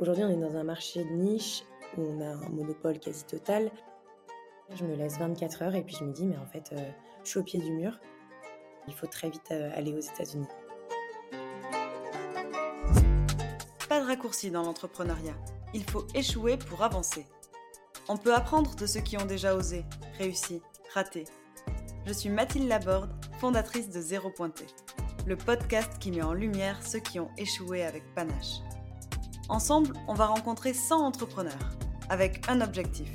Aujourd'hui, on est dans un marché de niche où on a un monopole quasi total. Je me laisse 24 heures et puis je me dis, mais en fait, euh, je suis au pied du mur. Il faut très vite euh, aller aux États-Unis. Pas de raccourci dans l'entrepreneuriat. Il faut échouer pour avancer. On peut apprendre de ceux qui ont déjà osé, réussi, raté. Je suis Mathilde Laborde, fondatrice de Zéro Pointé, le podcast qui met en lumière ceux qui ont échoué avec panache. Ensemble, on va rencontrer 100 entrepreneurs, avec un objectif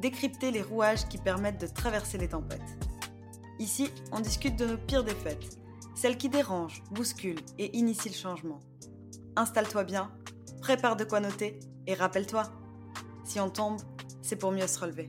décrypter les rouages qui permettent de traverser les tempêtes. Ici, on discute de nos pires défaites, celles qui dérangent, bousculent et initient le changement. Installe-toi bien, prépare de quoi noter et rappelle-toi, si on tombe, c'est pour mieux se relever.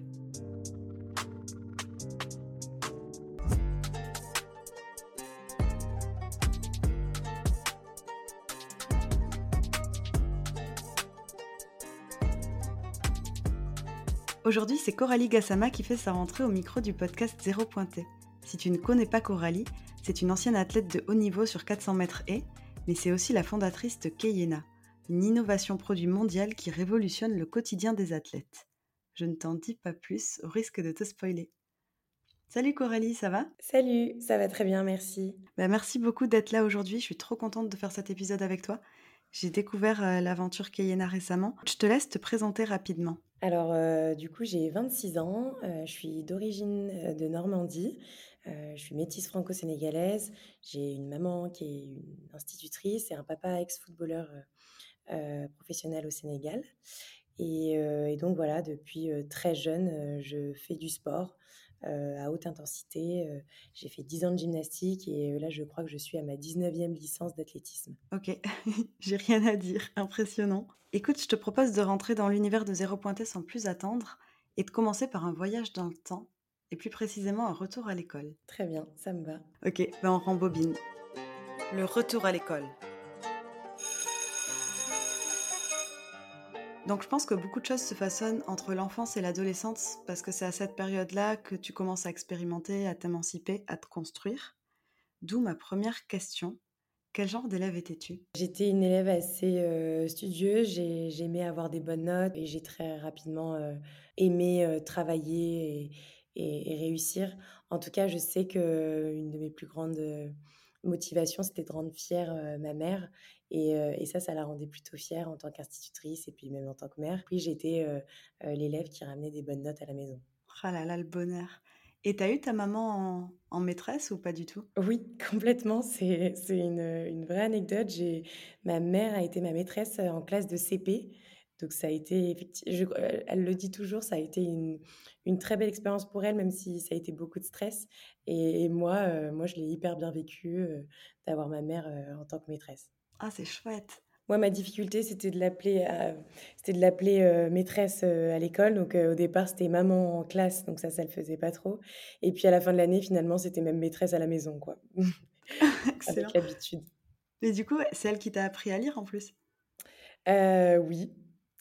Aujourd'hui, c'est Coralie Gassama qui fait sa rentrée au micro du podcast Zéro Pointé. Si tu ne connais pas Coralie, c'est une ancienne athlète de haut niveau sur 400 mètres et, mais c'est aussi la fondatrice de Keyena, une innovation produit mondiale qui révolutionne le quotidien des athlètes. Je ne t'en dis pas plus au risque de te spoiler. Salut Coralie, ça va? Salut, ça va très bien, merci. Bah, merci beaucoup d'être là aujourd'hui, je suis trop contente de faire cet épisode avec toi. J'ai découvert euh, l'aventure Keyena récemment. Je te laisse te présenter rapidement. Alors, euh, du coup, j'ai 26 ans, euh, je suis d'origine euh, de Normandie, je suis métisse franco-sénégalaise, j'ai une maman qui est une institutrice et un papa ex-footballeur professionnel au Sénégal. Et, et donc voilà, depuis très jeune, je fais du sport à haute intensité. j'ai fait 10 ans de gymnastique et là, je crois que je suis à ma 19e licence d'athlétisme. Ok, j'ai rien à dire, impressionnant. Écoute, je te propose de rentrer dans l'univers de Zéro Pointé sans plus attendre et de commencer par un voyage dans le temps, et plus précisément un retour à l'école. Très bien, ça me va. Ok, ben on rembobine. Le retour à l'école. Donc je pense que beaucoup de choses se façonnent entre l'enfance et l'adolescence parce que c'est à cette période-là que tu commences à expérimenter, à t'émanciper, à te construire. D'où ma première question. Quel genre d'élève étais-tu? J'étais une élève assez euh, studieuse, j'aimais avoir des bonnes notes et j'ai très rapidement euh, aimé euh, travailler et, réussir. En tout cas, je sais qu'une de mes plus grandes motivations, c'était de rendre fière ma mère. Et, ça, ça la rendait plutôt fière en tant qu'institutrice et puis même en tant que mère. Puis j'étais l'élève qui ramenait des bonnes notes à la maison. Ah là là, le bonheur. Et t'as eu ta maman en, maîtresse ou pas du tout? Oui, complètement. C'est une, une, vraie anecdote. Ma mère a été ma maîtresse en classe de CP. Donc ça a été, elle le dit toujours, ça a été une, une très belle expérience pour elle, même si ça a été beaucoup de stress. Et, moi, moi, je l'ai hyper bien vécu d'avoir ma mère en tant que maîtresse. Ah, c'est chouette. Moi, ma difficulté, c'était de l'appeler, euh, c'était de l'appeler euh, maîtresse euh, à l'école. Donc, au départ, c'était maman en classe, donc ça, ça le faisait pas trop. Et puis, à la fin de l'année, finalement, c'était même maîtresse à la maison, quoi. Avec l'habitude. Mais du coup, c'est elle qui t'a appris à lire en plus? oui,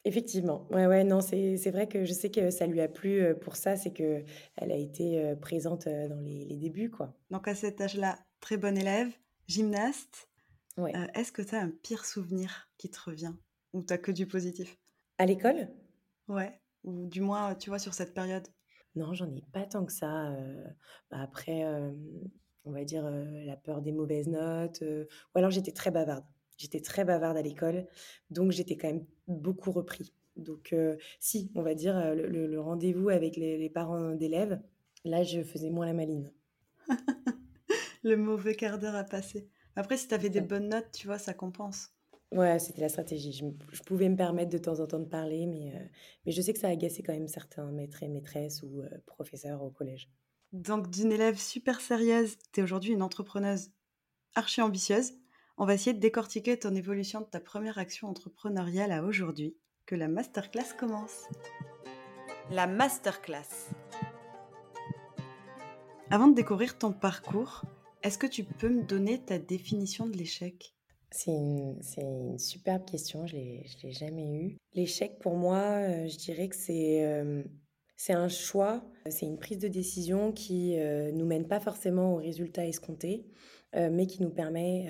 effectivement. Ouais, ouais, non, c'est, c'est vrai que je sais que ça lui a plu pour ça, c'est que elle a été présente dans les, les débuts, quoi. Donc, à cet âge-là, très bonne élève, gymnaste. Euh, est-ce que tu as un pire souvenir qui te revient? Ou tu que du positif? À l'école? Ouais. Ou du moins, tu vois, sur cette période? Non, j'en ai pas tant que ça. Euh, bah, après, on va dire la peur des mauvaises notes. ou alors j'étais très bavarde. J'étais très bavarde à l'école, donc j'étais quand même beaucoup repris. Donc si, on va dire le, rendez-vous avec les, les parents d'élèves, là je faisais moins la maline. le mauvais quart d'heure à passer. Après, si tu avais des bonnes notes, tu vois, ça compense. Ouais, c'était la stratégie. Je, pouvais me permettre de temps en temps de parler, mais, euh, mais je sais que ça a agacé quand même certains maîtres et maîtresses ou euh, professeurs au collège. Donc, d'une élève super sérieuse, tu es aujourd'hui une entrepreneuse archi ambitieuse. On va essayer de décortiquer ton évolution de ta première action entrepreneuriale à aujourd'hui. Que la masterclass commence. La masterclass. Avant de découvrir ton parcours, est-ce que tu peux me donner ta définition de l'échec? C'est une, superbe question, je ne l'ai jamais eue. L'échec, pour moi, euh, je dirais que c'est euh, c'est un choix, c'est une prise de décision qui ne euh, nous mène pas forcément au résultat escompté, mais qui nous permet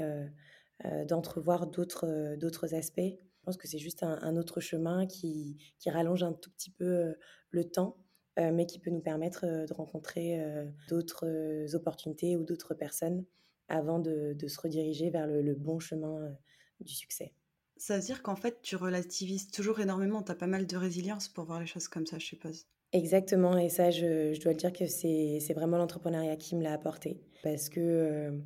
d'entrevoir d'autres aspects. Pense que c'est juste un, autre chemin qui, rallonge un tout petit peu le temps, mais qui peut nous permettre de rencontrer d'autres opportunités ou d'autres personnes avant de, se rediriger vers le, bon chemin du succès. Ça veut dire qu'en fait, tu relativises toujours énormément, tu as pas mal de résilience pour voir les choses comme ça, je suppose. Exactement, et ça, je, dois dire que c'est vraiment l'entrepreneuriat qui me l'a apporté. Parce que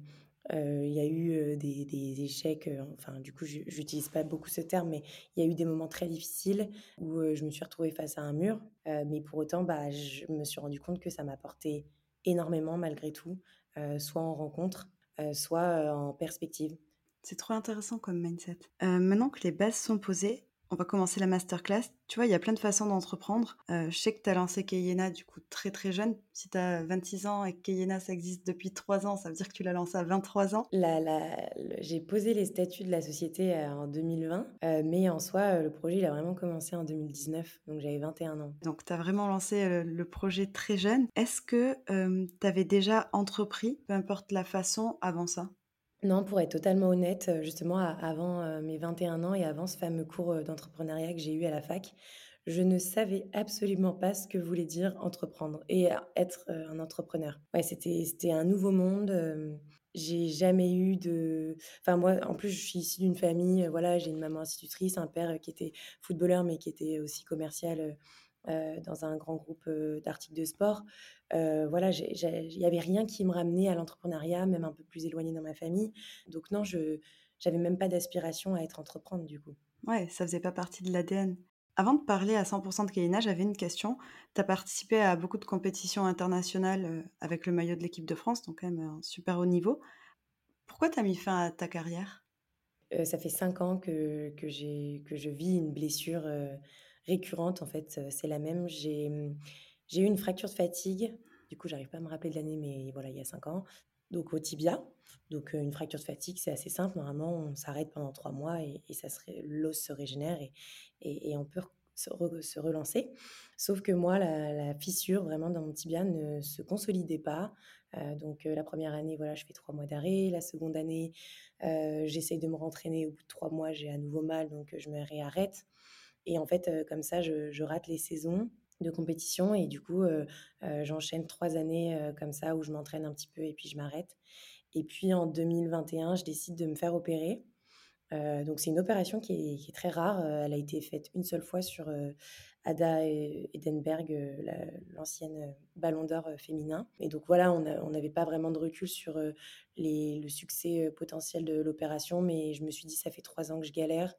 il y a eu des, échecs, enfin du coup j'utilise pas beaucoup ce terme, mais il y a eu des moments très difficiles où je me suis retrouvée face à un mur, mais pour autant bah, je me suis rendu compte que ça m'a apporté énormément malgré tout, soit en rencontre, soit en perspective. C'est trop intéressant comme mindset. maintenant que les bases sont posées, on va commencer la masterclass. Tu vois, il y a plein de façons d'entreprendre. Euh, je sais que tu as lancé Keyena du coup très très jeune. Si tu as 26 ans et que Keyena ça existe depuis 3 ans, ça veut dire que tu l'as lancé à 23 ans. J'ai posé les statuts de la société euh, en 2020, euh, mais en soi, le projet il a vraiment commencé en 2019, donc j'avais 21 ans. Donc tu as vraiment lancé le, projet très jeune. Est-ce que tu avais déjà entrepris, peu importe la façon, avant ça? Non, pour être totalement honnête, justement, avant mes 21 ans et avant ce fameux cours d'entrepreneuriat que j'ai eu à la fac, je ne savais absolument pas ce que voulait dire entreprendre et être un entrepreneur. Ouais, c'était, c'était un nouveau monde. j'ai jamais eu de. Enfin, moi, en plus, je suis issue d'une famille, voilà, j'ai une maman institutrice, un père qui était footballeur, mais qui était aussi commercial dans un grand groupe d'articles de sport. voilà, il n'y avait rien qui me ramenait à l'entrepreneuriat, même un peu plus éloigné dans ma famille. Donc non, je n'avais même pas d'aspiration à être entreprendre du coup. Ouais, ça faisait pas partie de l'ADN. Avant de parler à 100% de Kayena, j'avais une question. Tu as participé à beaucoup de compétitions internationales avec le maillot de l'équipe de France, donc quand même un super haut niveau. Pourquoi tu as mis fin à ta carrière? Ça fait cinq ans que, que, que je vis une blessure récurrente, en fait, c'est la même. J'ai mmh, j'ai eu une fracture de fatigue. Du coup, j'arrive pas à me rappeler de l'année, mais voilà, il y a cinq ans. Donc au tibia. Donc une fracture de fatigue, c'est assez simple. Normalement, on s'arrête pendant trois mois et, ça serait l'os se régénère et, et, on peut se, se, relancer. Sauf que moi, la, fissure vraiment dans mon tibia ne se consolidait pas. donc la première année, voilà, je fais trois mois d'arrêt. La seconde année, j'essaye de me rentraîner. Au bout de trois mois, j'ai à nouveau mal, donc je me réarrête. Et en fait, comme ça, je, rate les saisons de compétition et du coup, j'enchaîne trois années comme ça où je m'entraîne un petit peu et puis je m'arrête. Et puis en 2021, je décide de me faire opérer. donc c'est une opération qui est, très rare. elle a été faite une seule fois sur Ada Edenberg, l'ancienne Ballon d'Or féminin. Et donc voilà, on n'avait pas vraiment de recul sur le succès potentiel de l'opération, mais je me suis dit, ça fait trois ans que je galère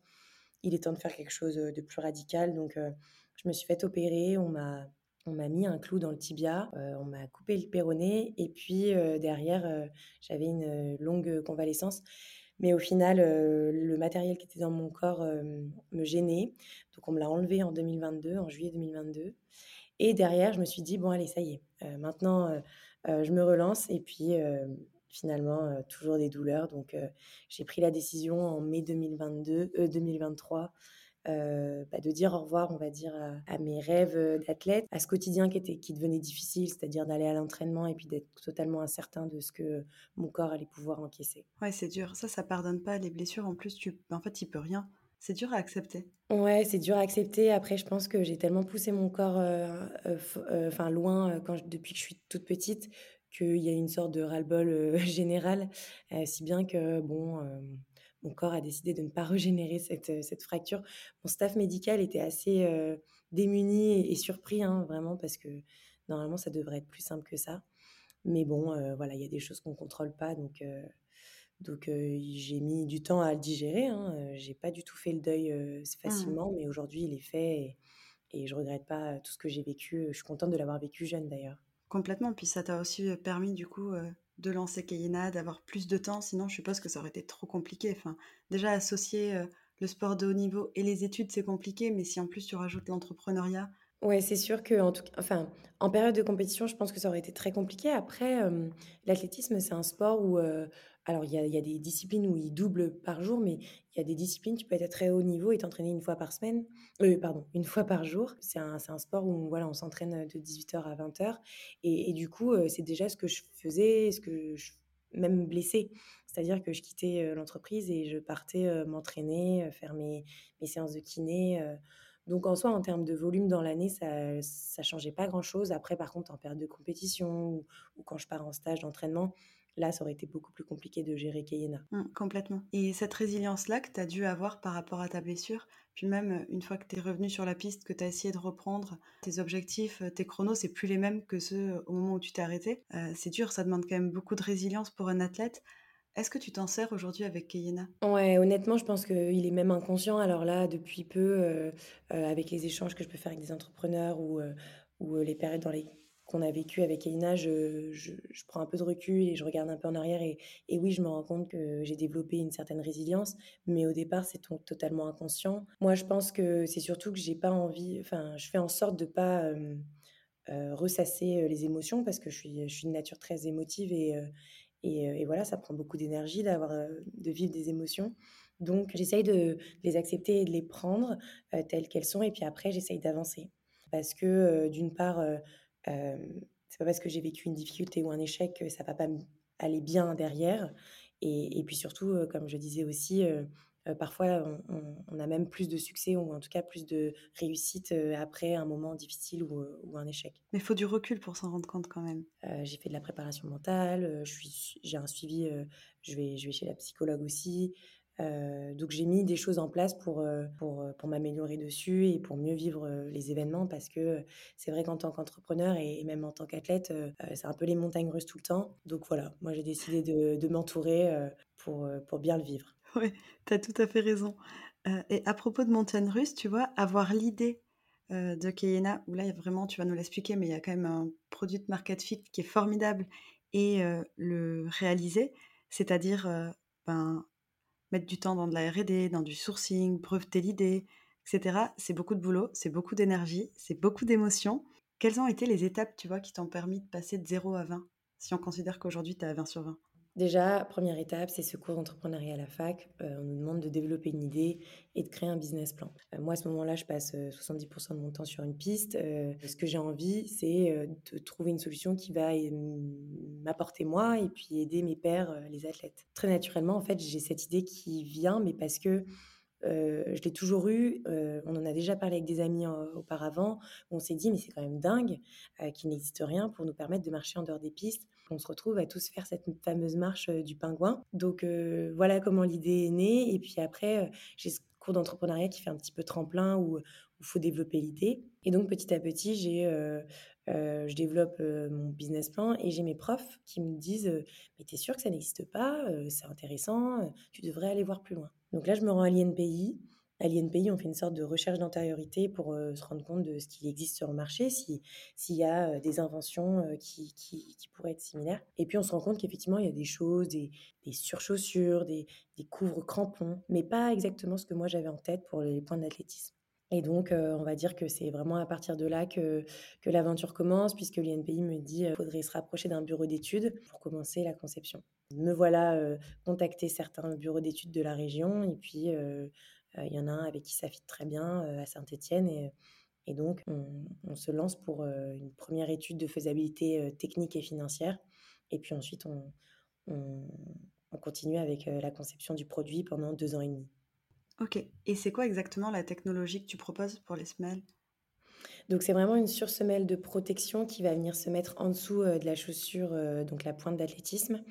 il est temps de faire quelque chose de plus radical. Donc, je me suis fait opérer. On m'a on m'a mis un clou dans le tibia, on m'a coupé le péroné et puis derrière, j'avais une longue convalescence. Mais au final, le matériel qui était dans mon corps me gênait. Donc on me l'a enlevé en 2022, en juillet 2022. Et derrière, je me suis dit, bon allez, ça y est, maintenant, je me relance. Et puis finalement toujours des douleurs. Donc j'ai pris la décision en mai 2022, 2023 bah, de dire au revoir, on va dire, à, mes rêves d'athlète, à ce quotidien qui, était, qui devenait difficile, c'est-à-dire d'aller à l'entraînement et puis d'être totalement incertain de ce que mon corps allait pouvoir encaisser. Ouais, c'est dur. Ça, ça pardonne pas les blessures. En plus, tu... en fait, il peut rien. C'est dur à accepter. Ouais, c'est dur à accepter. Après, je pense que j'ai tellement poussé mon corps enfin loin quand depuis que je suis toute petite qu'il y a une sorte de ras-le-bol général, si bien que bon, mon corps a décidé de ne pas régénérer cette, cette fracture. Mon staff médical était assez démuni et, surpris, hein, vraiment, parce que normalement, ça devrait être plus simple que ça. Mais bon, voilà, il y a des choses qu'on ne contrôle pas, donc, donc j'ai mis du temps à le digérer. Hein. J'ai pas du tout fait le deuil mmh. facilement, mais aujourd'hui, il est fait et, et je regrette pas tout ce que j'ai vécu. Je suis contente de l'avoir vécu jeune d'ailleurs. Complètement, puis ça t'a aussi permis du coup de lancer Kayena, d'avoir plus de temps, sinon je suppose que ça aurait été trop compliqué. Enfin, déjà associer le sport de haut niveau et les études, c'est compliqué, mais si en plus tu rajoutes l'entrepreneuriat, Ouais, c'est sûr que en tout enfin, en période de compétition, je pense que ça aurait été très compliqué. Après, l'athlétisme, c'est un sport où, alors il y a des disciplines où il double par jour, mais il y a des disciplines, tu peux être à très haut niveau et t'entraîner une fois par semaine, pardon, une fois par jour. C'est un un sport où voilà, on s'entraîne, de 18h à 20h et et du coup, c'est déjà ce que je faisais, ce que je même blessée. C'est-à-dire que je quittais, l'entreprise et je partais, m'entraîner, faire mes mes séances de kiné, donc en soi, en termes de volume dans l'année, ça ça changeait pas grand-chose. Après, par contre, en période de compétition ou quand je pars en stage d'entraînement, là, ça aurait été beaucoup plus compliqué de gérer Cayena. Mmh, complètement et cette résilience-là que tu as dû avoir par rapport à ta blessure, puis même, une fois que tu es revenu sur la piste, que tu as essayé de reprendre tes objectifs, tes chronos, c'est plus les mêmes que ceux au moment où tu t'es arrêté. c'est dur, ça demande quand même beaucoup de résilience pour un athlète. Est-ce que tu t'en sers aujourd'hui avec Keyena? Ouais, honnêtement, je pense qu'il est même inconscient. Alors là, depuis peu, euh, euh, avec les échanges que je peux faire avec des entrepreneurs ou, euh, les périodes qu'on a vécues avec Keyena, je, prends un peu de recul et je regarde un peu en arrière. Et, oui, je me rends compte que j'ai développé une certaine résilience, mais au départ, c'est totalement inconscient. Moi, je pense que c'est surtout que j'ai pas envie, enfin, je fais en sorte de pas ressasser les émotions parce que je suis, je nature très émotive et et, voilà, ça prend beaucoup d'énergie d'avoir, de vivre des émotions. Donc j'essaye de les accepter et de les prendre telles qu'elles sont et puis après j'essaye d'avancer. Parce que d'une part, c'est pas parce que j'ai vécu une difficulté ou un échec que ça va pas aller bien derrière. Et puis surtout, comme je disais aussi, euh, parfois, on, a même plus de succès ou en tout cas plus de réussite euh, après un moment difficile ou, euh, un échec. Mais il faut du recul pour s'en rendre compte quand même. j'ai fait de la préparation mentale, j'ai un suivi, je, vais, je vais chez la psychologue aussi. donc j'ai mis des choses en place pour, pour, pour m'améliorer dessus et pour mieux vivre les événements parce que c'est vrai qu'en tant qu'entrepreneur et, même en tant qu'athlète, c'est un peu les montagnes russes tout le temps. Donc voilà, moi j'ai décidé de, de m'entourer pour, pour bien le vivre. Oui, tu as tout à fait raison. et à propos de montagne russe, tu vois, avoir l'idée de Keyena, où là, vraiment, tu vas nous l'expliquer, mais il y a quand même un produit de market fit qui est formidable, et le réaliser, c'est-à-dire ben, mettre du temps dans de la RD, dans du sourcing, breveter l'idée, etc. C'est beaucoup de boulot, c'est beaucoup d'énergie, c'est beaucoup d'émotions. Quelles ont été les étapes, tu vois, qui t'ont permis de passer de 0 à 20, si on considère qu'aujourd'hui, tu es à 20 sur 20 Déjà, première étape, c'est ce cours d'entrepreneuriat à la fac. Euh, on nous demande de développer une idée et de créer un business plan. Euh, moi, à ce moment-là, je passe 70% euh, de mon temps sur une piste. ce que j'ai envie, c'est de trouver une solution qui va m'apporter moi et puis aider mes pairs, les athlètes. Très naturellement, en fait, j'ai cette idée qui vient, mais parce que je l'ai toujours eu. on en a déjà parlé avec des amis auparavant. on s'est dit, mais c'est quand même dingue qu'il n'existe rien pour nous permettre de marcher en dehors des pistes. On se retrouve à tous faire cette fameuse marche du pingouin. Donc voilà comment l'idée est née. Et puis après, j'ai ce cours d'entrepreneuriat qui fait un petit peu tremplin où il faut développer l'idée. Et donc petit à petit, j'ai je développe mon business plan et j'ai mes profs qui me disent Mais t'es sûr que ça n'existe pas C'est intéressant, tu devrais aller voir plus loin. Donc là, je me rends à l'INPI. À l'INPI, on fait une sorte de recherche d'antériorité pour se rendre compte de ce qui existe sur le marché, s'il y a des inventions qui, qui, pourraient être similaires. Et puis on se rend compte qu'effectivement, il y a des choses, des, surchaussures, des, des couvre-crampons, mais pas exactement ce que moi j'avais en tête pour les points d'athlétisme. Et donc, on va dire que c'est vraiment à partir de là que, l'aventure commence, puisque l'INPI me dit qu'il faudrait se rapprocher d'un bureau d'études pour commencer la conception. Me voilà contacter certains bureaux d'études de la région, et puis il y en a un avec qui ça fit très bien à Saint-Étienne, et, et, donc on, se lance pour une première étude de faisabilité technique et financière, et puis ensuite on, on, on continue avec la conception du produit pendant deux ans et demi. Ok. Et c'est quoi exactement la technologie que tu proposes pour les semelles? Donc c'est vraiment une sursemelle de protection qui va venir se mettre en dessous de la chaussure, donc la pointe d'athlétisme.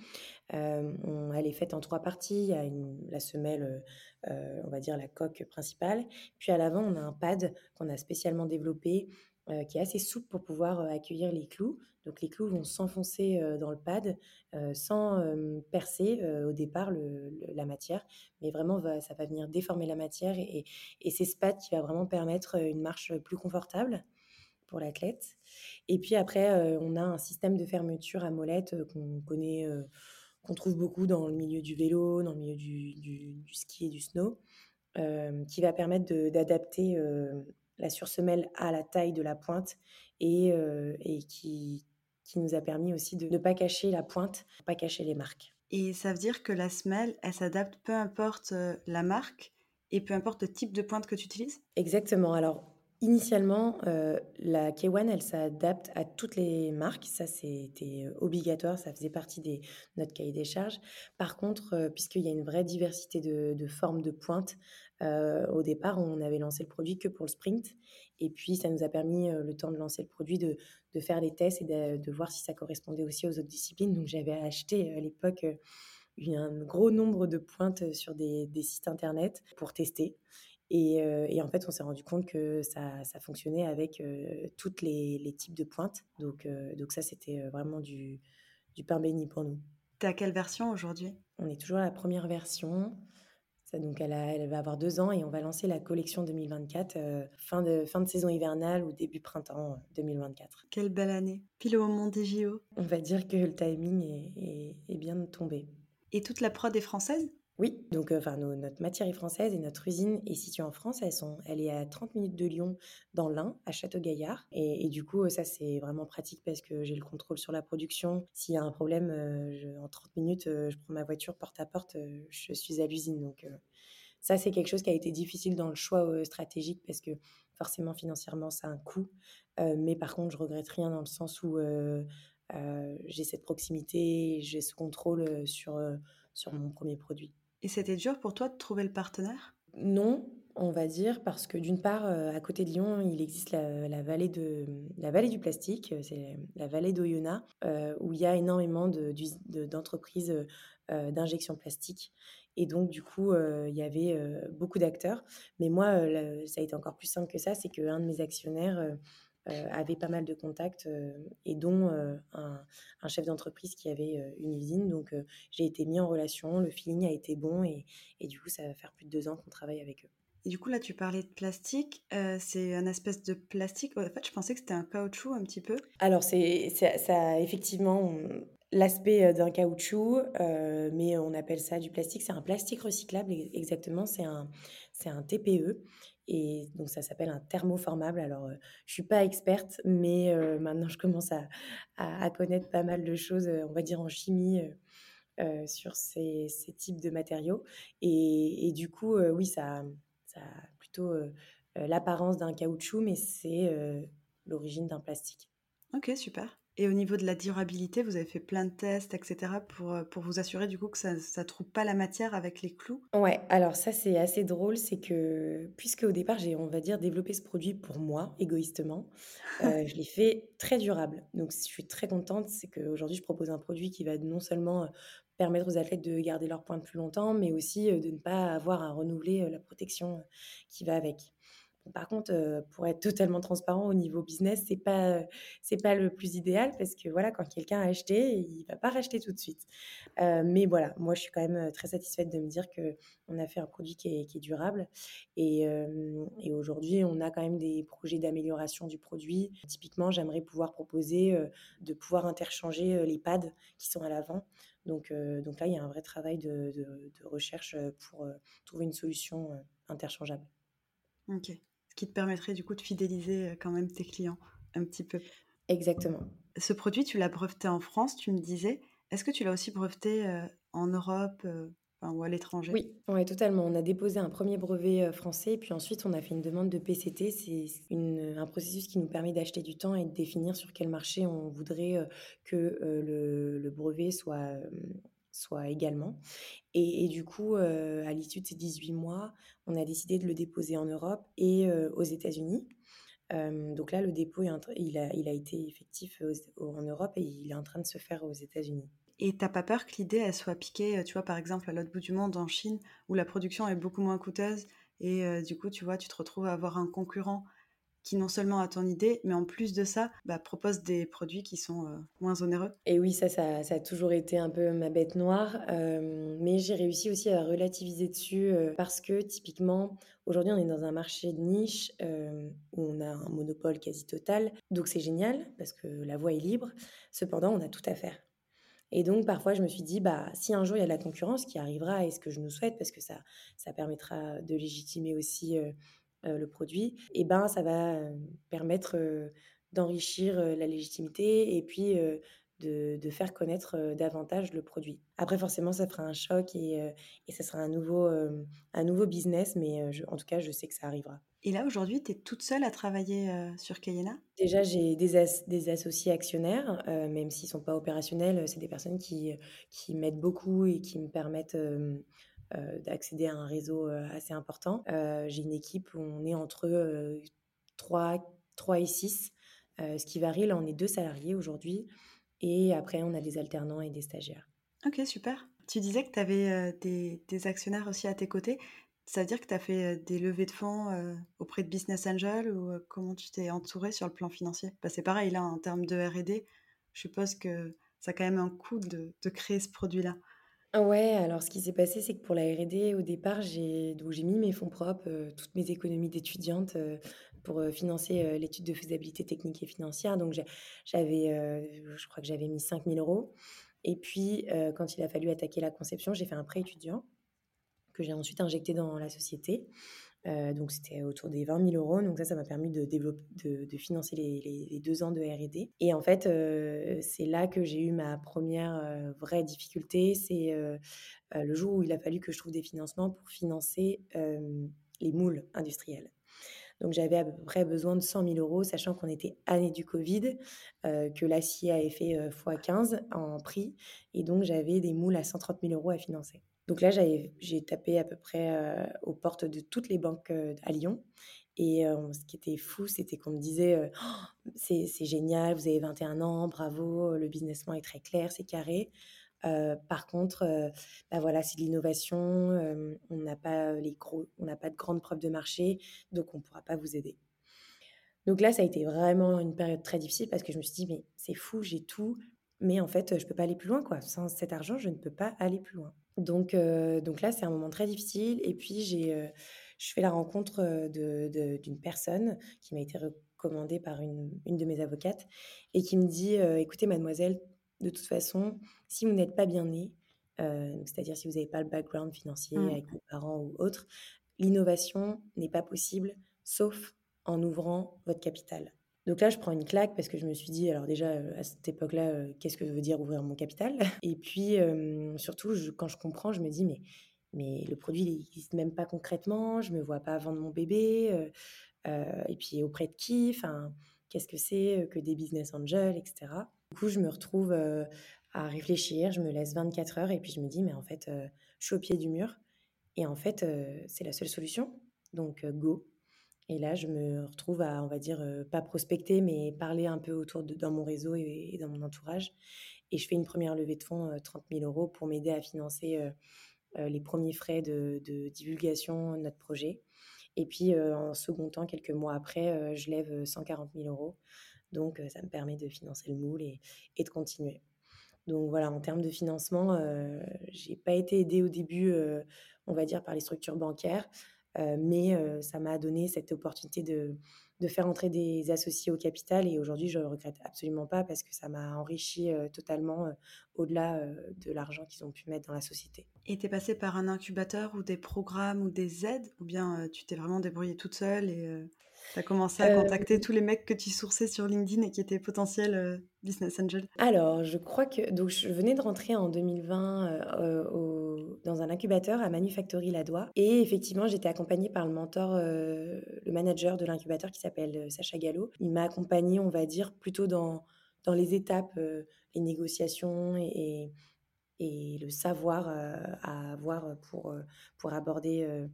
Elle est faite en trois parties. Il y a la semelle, on va dire la coque principale. Puis à l'avant, on a un pad qu'on a spécialement développé, qui est assez souple pour pouvoir accueillir les clous. Donc les clous vont s'enfoncer dans le pad sans percer au départ la matière, mais vraiment ça va venir déformer la matière et, c'est ce pad qui va vraiment permettre une marche plus confortable pour l'athlète. Et puis après, on a un système de fermeture à molette qu'on connaît, qu'on trouve beaucoup dans le milieu du vélo, dans le milieu du, ski et du snow, qui va permettre d'adapter la sursemelle à la taille de la pointe et, et qui, qui nous a permis aussi de ne pas cacher la pointe, pas cacher les marques. Et ça veut dire que la semelle, elle s'adapte peu importe la marque et peu importe le type de pointe que tu utilises? Exactement. Alors, Initialement, heu, la K1, elle s'adapte à toutes les marques. Ça, c'était obligatoire, ça faisait partie des notre cahier des charges. Par contre, heu, puisqu'il y a une vraie diversité de de formes de pointe, au départ, on avait lancé le produit que pour le sprint et puis ça nous a permis, le temps de lancer le produit, de de faire des tests et de de voir si ça correspondait aussi aux autres disciplines. Donc j'avais acheté, à l'époque, un gros nombre de pointes, sur des sites internet pour tester et heu et en fait, on s'est rendu compte que ça ça fonctionnait avec, heu, toutes les les types de pointes. Donc heu, donc ça, c'était, vraiment du du pain béni pour nous. À quelle version aujourd'hui? On est toujours à la première version. Ça donc elle a elle va avoir 2 ans et on va lancer la collection 2024, heu, fin de fin de saison hivernale ou début printemps, heu, 2024. Quelle belle année, pile au moment des JO. On va dire que le timing est est est bien tombé. Et toute la prod est française? Oui, donc enfin notre matière est française et notre usine est située en France. Elle est à 30 minutes de Lyon, dans l'Ain, à Château-Gaillard et du coup, ça, c'est vraiment pratique parce que j'ai le contrôle sur la production. S'il y a un problème, je en 30 minutes, heu, je prends ma voiture porte à porte, je suis à l'usine donc ça, c'est quelque chose qui a été difficile dans le choix, stratégique parce que forcément financièrement, ça a un coût, mais par contre, je regrette rien dans le sens où, j'ai cette proximité, j'ai ce contrôle, sur, sur mon premier produit. Et c'était dur pour toi de trouver le partenaire? Non, on va dire parce que d'une part, heu, à côté de Lyon, il existe la vallée de la vallée du plastique, heu, c'est la vallée d'Oyonnax, heu, où il y a énormément d'entreprises, d'injection plastique et donc du coup, il y avait, beaucoup d'acteurs. Mais moi, ça a été encore plus simple que ça, c'est qu'un de mes actionnaires, avait pas mal de contacts, heu et dont, heu, un un chef d'entreprise qui avait, une usine. Donc j'ai été mis en relation, le feeling a été bon et et du coup, ça va faire plus de 2 ans qu'on travaille avec eux. Et du coup, là, tu parlais de plastique, c'est un espèce de plastique en fait, je pensais que c'était un caoutchouc un petit peu? Alors c'est c'est ça a effectivement, l'aspect, d'un caoutchouc, mais on appelle ça du plastique. C'est un plastique recyclable exactement, c'est un c'est un TPE et donc ça s'appelle un thermoformable. Alors, heu, je suis pas experte, mais heu, maintenant je commence à connaître pas mal de choses, heu, on va dire en chimie, sur ces types de matériaux et du coup, oui, ça, ça a plutôt, l'apparence d'un caoutchouc, mais c'est, l'origine d'un plastique. OK, super. Et au niveau de la durabilité, vous avez fait plein de tests et cetera pour, heu, pour vous assurer du coup que ça ça trouble pas la matière avec les clous? Ouais, alors ça, c'est assez drôle, c'est que puisqu'au départ, j'ai, on va dire, développé ce produit pour moi, égoïstement, heu, je l'ai fait très durable. Donc je suis très contente, c'est qu'aujourd'hui, je propose un produit qui va non seulement, heu, permettre aux athlètes de garder leur pointe plus longtemps, mais aussi, de ne pas avoir à renouveler, la protection, qui va avec. Par contre, heu, pour être totalement transparent au niveau business, c'est pas, heu, c'est pas le plus idéal parce que voilà, quand quelqu'un a acheté, il va pas racheter tout de suite. Heu, mais voilà, moi je suis quand même, très satisfaite de me dire qu'on a fait un produit qui est durable et aujourd'hui, on a quand même des projets d'amélioration du produit. Typiquement, j'aimerais pouvoir proposer, de pouvoir interchanger, les pads qui sont à l'avant. Donc donc là, il y a un vrai travail de de recherche, pour, trouver une solution, interchangeable. OK. Qui te permettrait du coup de fidéliser, heu, quand même tes clients un petit peu. Exactement. Ce produit, tu l'as breveté en France, tu me disais. Est-ce que tu l'as aussi breveté, heu, en Europe, heu, enfin ou à l'étranger? Oui, ouais, totalement. On a déposé un premier brevet, français, puis ensuite on a fait une demande de PCT. C'est un processus qui nous permet d'acheter du temps et de définir sur quel marché on voudrait, que, le le brevet soit, soit également et du coup, heu, à l'issue de ces 18 mois, on a décidé de le déposer en Europe et heu, aux États-Unis. Hem, donc là, le dépôt il a il a été effectif en Europe et il est en train de se faire aux États-Unis. Et tu pas peur que l'idée, elle soit piquée, tu vois, par exemple, à l'autre bout du monde, en Chine, où la production est beaucoup moins coûteuse et du coup, tu vois, tu te retrouves à avoir un concurrent qui non seulement a ton idée, mais en plus de ça, bah, propose des produits qui sont, heu, moins onéreux? Et oui, ça ça a toujours été un peu ma bête noire, hem, mais j'ai réussi aussi à relativiser dessus, heu, parce que typiquement, aujourd'hui, on est dans un marché de niche, où on a un monopole quasi total, donc c'est génial parce que la voie est libre. Cependant, on a tout à faire et donc parfois, je me suis dit: «Bah, si un jour il y a de la concurrence, qui arrivera et ce que je nous souhaite parce que ça ça permettra de légitimer aussi, le produit et ben, ça va, heu, permettre, heu, d'enrichir, la légitimité et puis, de de faire connaître, davantage le produit. Après forcément, ça fera un choc et et ça sera un nouveau, un nouveau business, mais je en tout cas, je sais que ça arrivera. Et là, aujourd'hui, tu es toute seule à travailler, sur Cayena? Déjà, j'ai des as des associés actionnaires, même s'ils sont pas opérationnels, c'est des personnes qui, qui m'aident beaucoup et qui me permettent, d'accéder à un réseau, heu, assez important. Heu, j'ai une équipe où on est entre, heu, 3- 3 et 6, heu, ce qui varie. Là, on est 2 salariés aujourd'hui et après on a des alternants et des stagiaires. OK, super. Tu disais que tu avais, des actionnaires aussi à tes côtés. Ça veut dire que tu as fait, des levées de fonds, auprès de business angels ou, comment tu t'es entourée sur le plan financier? Bah, c'est pareil là, en termes de R&D, je suppose que ça a quand même un coût de créer ce produit-là? Ouais, alors ce qui s'est passé, c'est que pour la R&D, au départ, j'ai mis mes fonds propres, heu, toutes mes économies d'étudiante, heu, pour, heu, financer, l'étude de faisabilité technique et financière. Donc j'a j'avais, je crois que j'avais mis 5 000 € et puis, quand il a fallu attaquer la conception, j'ai fait un prêt étudiant que j'ai ensuite injecté dans la société. Heu, donc c'était autour des 20 000 €. Donc ça, ça m'a permis de dévelop de financer les 2 ans de R&D et en fait, heu, c'est là que j'ai eu ma 1re, heu, vraie difficulté. C'est, le jour où il a fallu que je trouve des financements pour financer, les moules industriels. Donc j'avais à peu près besoin de 100 000 €, sachant qu'on était année du covid, que l'acier avait fait, heu, fois 15 en prix et donc j'avais des moules à 130 000 € à financer. Donc là, j'ai tapé à peu près, heu, aux portes de toutes les banques, heu, à Lyon et heu, ce qui était fou, c'était qu'on me disait, heu: «C'est génial, vous avez 21 ans, bravo, le business plan est très clair, c'est carré. Par contre, heu, bah, voilà, c'est de l'innovation, on n'a pas pas de grandes preuves de marché, donc on pourra pas vous aider». Donc là, ça a été vraiment une période très difficile parce que je me suis dit: «Mais c'est fou, j'ai tout, mais en fait, je peux pas aller plus loin, quoi. Sans cet argent, je ne peux pas aller plus loin». Donc heu, donc là, c'est un moment très difficile et puis j'ai, heu, je fais la rencontre, heu, de de d'une personne qui m'a été recommandée par une une de mes avocates et qui me dit, «Écoutez mademoiselle, de toute façon, si vous n'êtes pas bien née, c'est-à-dire si vous avez pas le background financier Mmh. avec vos parents ou autre, l'innovation n'est pas possible sauf en ouvrant votre capital». Donc là, je prends une claque parce que je me suis dit alors déjà, heu, à cette époque-là, heu, qu'est-ce que veut dire ouvrir mon capital? Et puis, hem, surtout quand je comprends, je me dis: «Mais mais le produit, il existe même pas concrètement, je me vois pas vendre mon bébé, et puis auprès de qui? Enfin, qu'est-ce que c'est, que des business angels?» et cetera. Du coup, je me retrouve, à réfléchir, je me laisse 24 heures et puis je me dis: «Mais en fait, je suis au pied du mur et en fait, c'est la seule solution, donc go». Et là, je me retrouve à, on va dire, heu, pas prospecter, mais parler un peu autour de dans mon réseau et dans mon entourage et je fais une 1re levée de fonds, heu, 30 000 € pour m'aider à financer, heu, les 1ers frais de divulgation de notre projet et puis, en second temps, quelques mois après, je lève, heu, 140 000 €. Donc heu, ça me permet de financer le moule et et de continuer. Donc voilà, en termes de financement, j'ai pas été aidée au début, on va dire par les structures bancaires, mais heu, ça m'a donné cette opportunité de de faire entrer des associés au capital et aujourd'hui, je le regrette absolument pas parce que ça m'a enrichie, heu, totalement, au-delà, de l'argent qu'ils ont pu mettre dans la société. Et tu es passée par un incubateur ou des programmes ou des aides? Ou bien, tu t'es vraiment débrouillée toute seule et tu as commencé à contacter Hem tous les mecs que tu sourçais sur LinkedIn et qui étaient potentiels, heu, business angels? Alors, je crois que donc je venais de rentrer en 2020, heu heu, au dans un incubateur à Manufactory Ladois et effectivement, j'étais accompagnée par le mentor, le manager de l'incubateur qui s'appelle, Sacha Gallo. Il m'a accompagnée, on va dire, plutôt dans dans les étapes, les négociations et et le savoir, à avoir pour, pour aborder,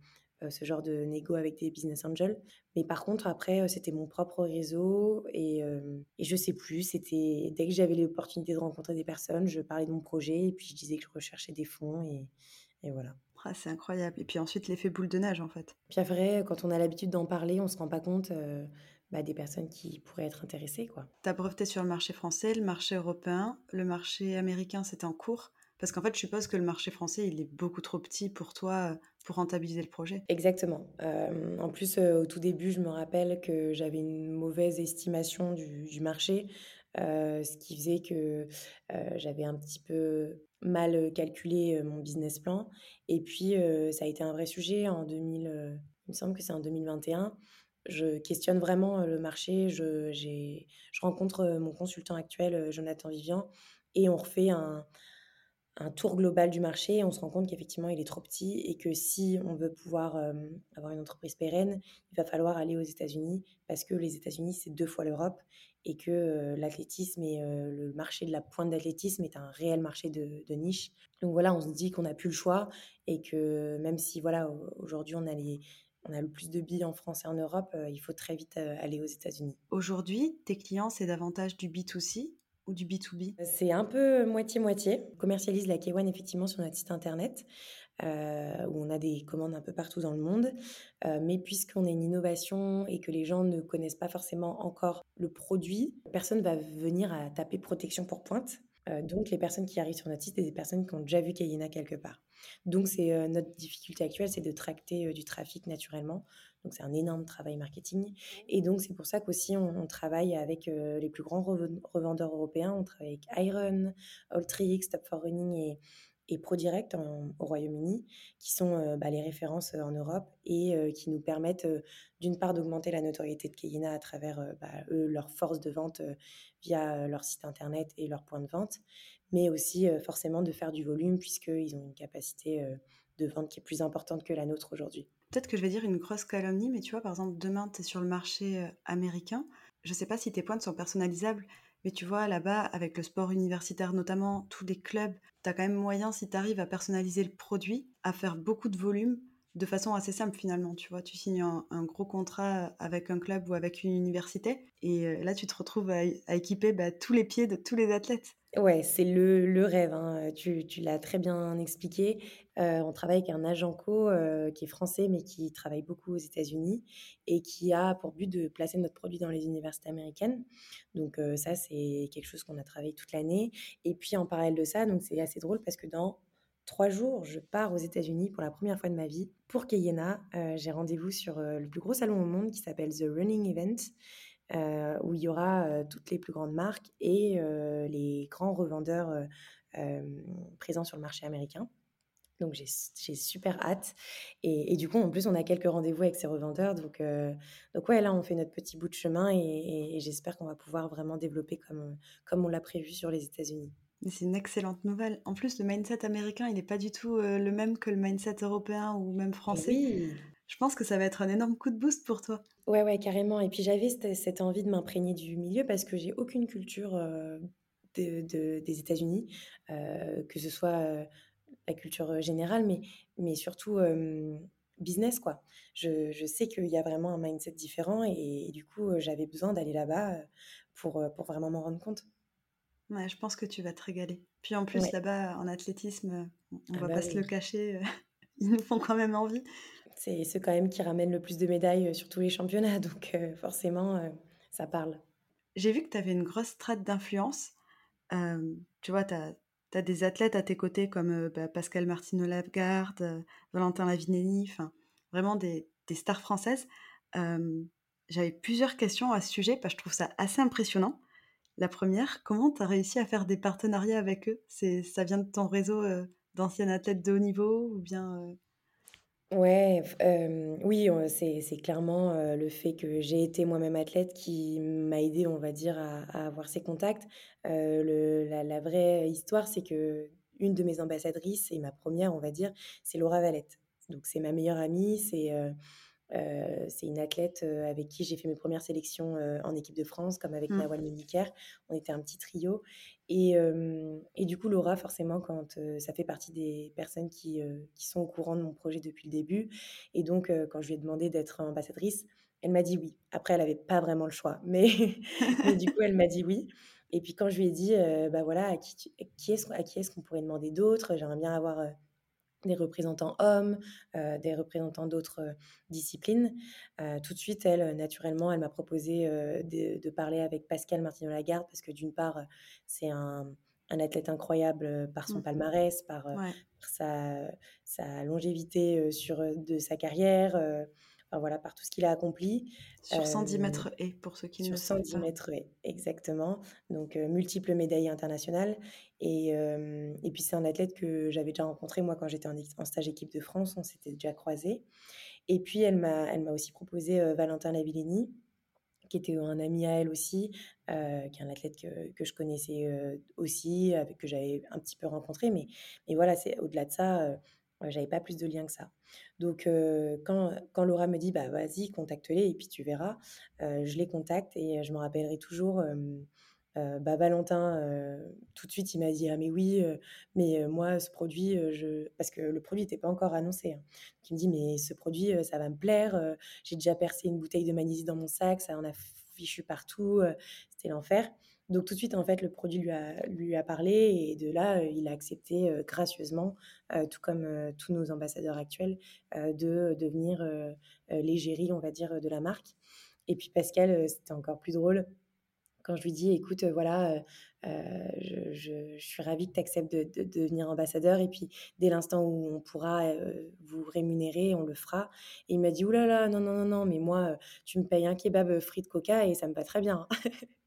ce genre de négo avec des business angels. Mais par contre, après, heu, c'était mon propre réseau et hem et je sais plus, c'était dès que j'avais l'opportunité de rencontrer des personnes, je parlais de mon projet et puis je disais que je recherchais des fonds et et voilà. Ah, c'est incroyable et puis ensuite l'effet boule de neige, en fait. Puis après, quand on a l'habitude d'en parler, on se rend pas compte, bah, des personnes qui pourraient être intéressées, quoi. Tu as breveté sur le marché français, le marché européen, le marché américain, c'était en cours? Parce qu'en fait, je suppose que le marché français, il est beaucoup trop petit pour toi, heu, pour rentabiliser le projet? Exactement. Hem, en plus, heu, au tout début, je me rappelle que j'avais une mauvaise estimation du marché, ce qui faisait que, j'avais un petit peu mal, calculé, mon business plan et puis, ça a été un vrai sujet en 2000, heu, il me semble que c'est en 2021. Je questionne vraiment, le marché, je je rencontre, mon consultant actuel, Jonathan Vivian et on refait un un tour global du marché, on se rend compte qu'effectivement, il est trop petit et que si on veut pouvoir avoir une entreprise pérenne, il va falloir aller aux États-Unis parce que les États-Unis, c'est deux fois l'Europe et que l'athlétisme et le marché de la pointe d'athlétisme est un réel marché de, de, niche. Donc voilà, on se dit qu'on n'a plus le choix et que même si voilà, aujourd'hui, on a les, on a le plus de billes en France et en Europe, il faut très vite aller aux États-Unis. Aujourd'hui, tes clients, c'est davantage du B2C ou du B2B C'est un peu moitié-moitié. On commercialise la K1 effectivement sur notre site internet. Euh, où on a des commandes un peu partout dans le monde. Euh, mais puisqu'on est une innovation et que les gens ne connaissent pas forcément encore le produit, personne va venir à taper protection pour pointe. Euh, donc les personnes qui arrivent sur notre site, c'est des personnes qui ont déjà vu Kayena quelque part. Donc c'est notre difficulté actuelle, c'est de tracter du trafic naturellement. Donc c'est un énorme travail marketing. Et donc c'est pour ça qu'aussi on, travaille avec euh, les plus grands revendeurs européens. On travaille avec Iron, Alltrix, Stop for Running et, et ProDirect au Royaume-Uni, qui sont euh, bah, les références euh, en Europe et qui nous permettent d'une part d'augmenter la notoriété de Keyina à travers bah, eux, leur force de vente via leur site internet et leur point de vente, mais aussi forcément de faire du volume puisqu'ils ont une capacité de vente qui est plus importante que la nôtre aujourd'hui peut-être que je vais dire une grosse calomnie, mais tu vois, par exemple, demain, tu es sur le marché euh, américain. Je ne sais pas si tes pointes sont personnalisables, mais tu vois, là-bas, avec le sport universitaire notamment, tous les clubs, tu as quand même moyen, si tu arrives à personnaliser le produit, à faire beaucoup de volume de façon assez simple finalement. Tu vois, tu signes un, gros contrat avec un club ou avec une université, et euh, là, tu te retrouves à, équiper bah, tous les pieds de tous les athlètes. Ouais, c'est le, le rêve, hein. Tu, tu l'as très bien expliqué. Euh, on travaille avec un agent co euh, qui est français, mais qui travaille beaucoup aux États-Unis et qui a pour but de placer notre produit dans les universités américaines. Donc euh, ça, c'est quelque chose qu'on a travaillé toute l'année. Et puis en parallèle de ça, c'est assez drôle parce que dans trois jours, je pars aux États-Unis pour la première fois de ma vie pour Keyena. J'ai rendez-vous sur le plus gros salon au monde qui s'appelle The Running Event. Euh, où il y aura euh, toutes les plus grandes marques et euh, les grands revendeurs présents sur le marché américain. Donc j'ai super hâte. Et, du coup, en plus, on a quelques rendez-vous avec ces revendeurs. Donc, donc ouais, là, on fait notre petit bout de chemin et, j'espère qu'on va pouvoir vraiment développer comme, comme on l'a prévu sur les États-Unis. C'est une excellente nouvelle. En plus, le mindset américain, il n'est pas du tout le même que le mindset européen ou même français. Oui je pense que ça va être un énorme coup de boost pour toi. Ouais, ouais, carrément. Et puis j'avais cette, envie de m'imprégner du milieu parce que j'ai aucune culture euh, de, des États-Unis, euh, que ce soit euh, la culture générale, mais, mais surtout business, quoi. Je, je sais qu'il y a vraiment un mindset différent et, du coup, j'avais besoin d'aller là-bas pour, pour vraiment m'en rendre compte. Ouais, je pense que tu vas te régaler. Puis en plus, là-bas, en athlétisme, on ah va bah pas se le cacher, ils nous font quand même envie c'est ceux quand même qui ramènent le plus de médailles euh, sur tous les championnats, donc euh, forcément, euh, ça parle. J'ai vu que tu avais une grosse strate d'influence. tu vois, tu as, des athlètes à tes côtés comme bah, Pascal Martino Lagarde, Valentin Lavinelli, enfin vraiment des, des, stars françaises. J'avais plusieurs questions à ce sujet parce que je trouve ça assez impressionnant. La première, comment tu as réussi à faire des partenariats avec eux? Ça vient de ton réseau d'anciens athlètes de haut niveau ou bien Ouais, oui, c'est clairement, le fait que j'ai été moi-même athlète qui m'a aidé, on va dire, à avoir ces contacts. le la vraie histoire, c'est que une de mes ambassadrices et ma première, on va dire, c'est Laura Valette. Donc c'est ma meilleure amie, c'est, euh, c'est une athlète euh, avec qui j'ai fait mes premières sélections euh, en équipe de France, comme avec mmh. Nawal Médicaire. On était un petit trio. Et, et du coup, Laura, forcément, quand ça fait partie des personnes qui, qui, sont au courant de mon projet depuis le début. Et donc, quand je lui ai demandé d'être ambassadrice, elle m'a dit oui. Après, elle n'avait pas vraiment le choix. Mais, mais, du coup, elle m'a dit oui. Et puis, quand je lui ai dit, bah voilà, à qui, qui est-ce qu'on pourrait demander d'autres? J'aimerais bien avoir des représentants hommes, euh, des représentants d'autres euh, disciplines. Euh, tout de suite, elle, naturellement, elle m'a proposé de, parler avec Pascal Martino-Lagarde parce que d'une part, c'est un, athlète incroyable par son mmh. palmarès, par, sa, sa, longévité sur, de sa carrière voilà, par tout ce qu'il a accompli. Sur 110 mètres et, pour ceux qui ne le savent pas. 110 mètres et, exactement. Donc, multiples médailles internationales. Et, et puis, c'est un athlète que j'avais déjà rencontré, moi, quand j'étais en, stage équipe de France. On s'était déjà croisés. Et puis, elle m'a aussi proposé Valentin Lavilleni, qui était un ami à elle aussi, qui est un athlète que que je connaissais, aussi, avec que j'avais un petit peu rencontré. Mais mais voilà, c'est au-delà de ça, j'avais pas plus de liens que ça. Donc heu, quand Laura me dit: «Bah, vas-y, contacte-les et puis tu verras», heu, je les contacte et je me rappellerai toujours, heu, bah, Valentin, tout de suite, il m'a dit: «Ah mais oui, mais moi ce produit, je» parce que le produit était pas encore annoncé, hein. Qui me dit: «Mais ce produit, ça va me plaire, j'ai déjà percé une bouteille de magnésie dans mon sac, ça en a fichu partout, c'était l'enfer». Donc tout de suite, en fait, le produit lui a parlé et de là, heu, il a accepté, heu, gracieusement, heu, tout comme, tous nos ambassadeurs actuels, de devenir, l'égérie, on va dire, de la marque. Et puis Pascal, c'était encore plus drôle quand je lui dis: «Écoute, voilà, je je suis ravie que tu acceptes de de devenir ambassadeur et puis dès l'instant où on pourra, vous rémunérer, on le fera». Et il m'a dit: «Ouh là là, non, non, non, non, mais moi, tu me payes un kebab, frites, coca et ça me va très bien, hein».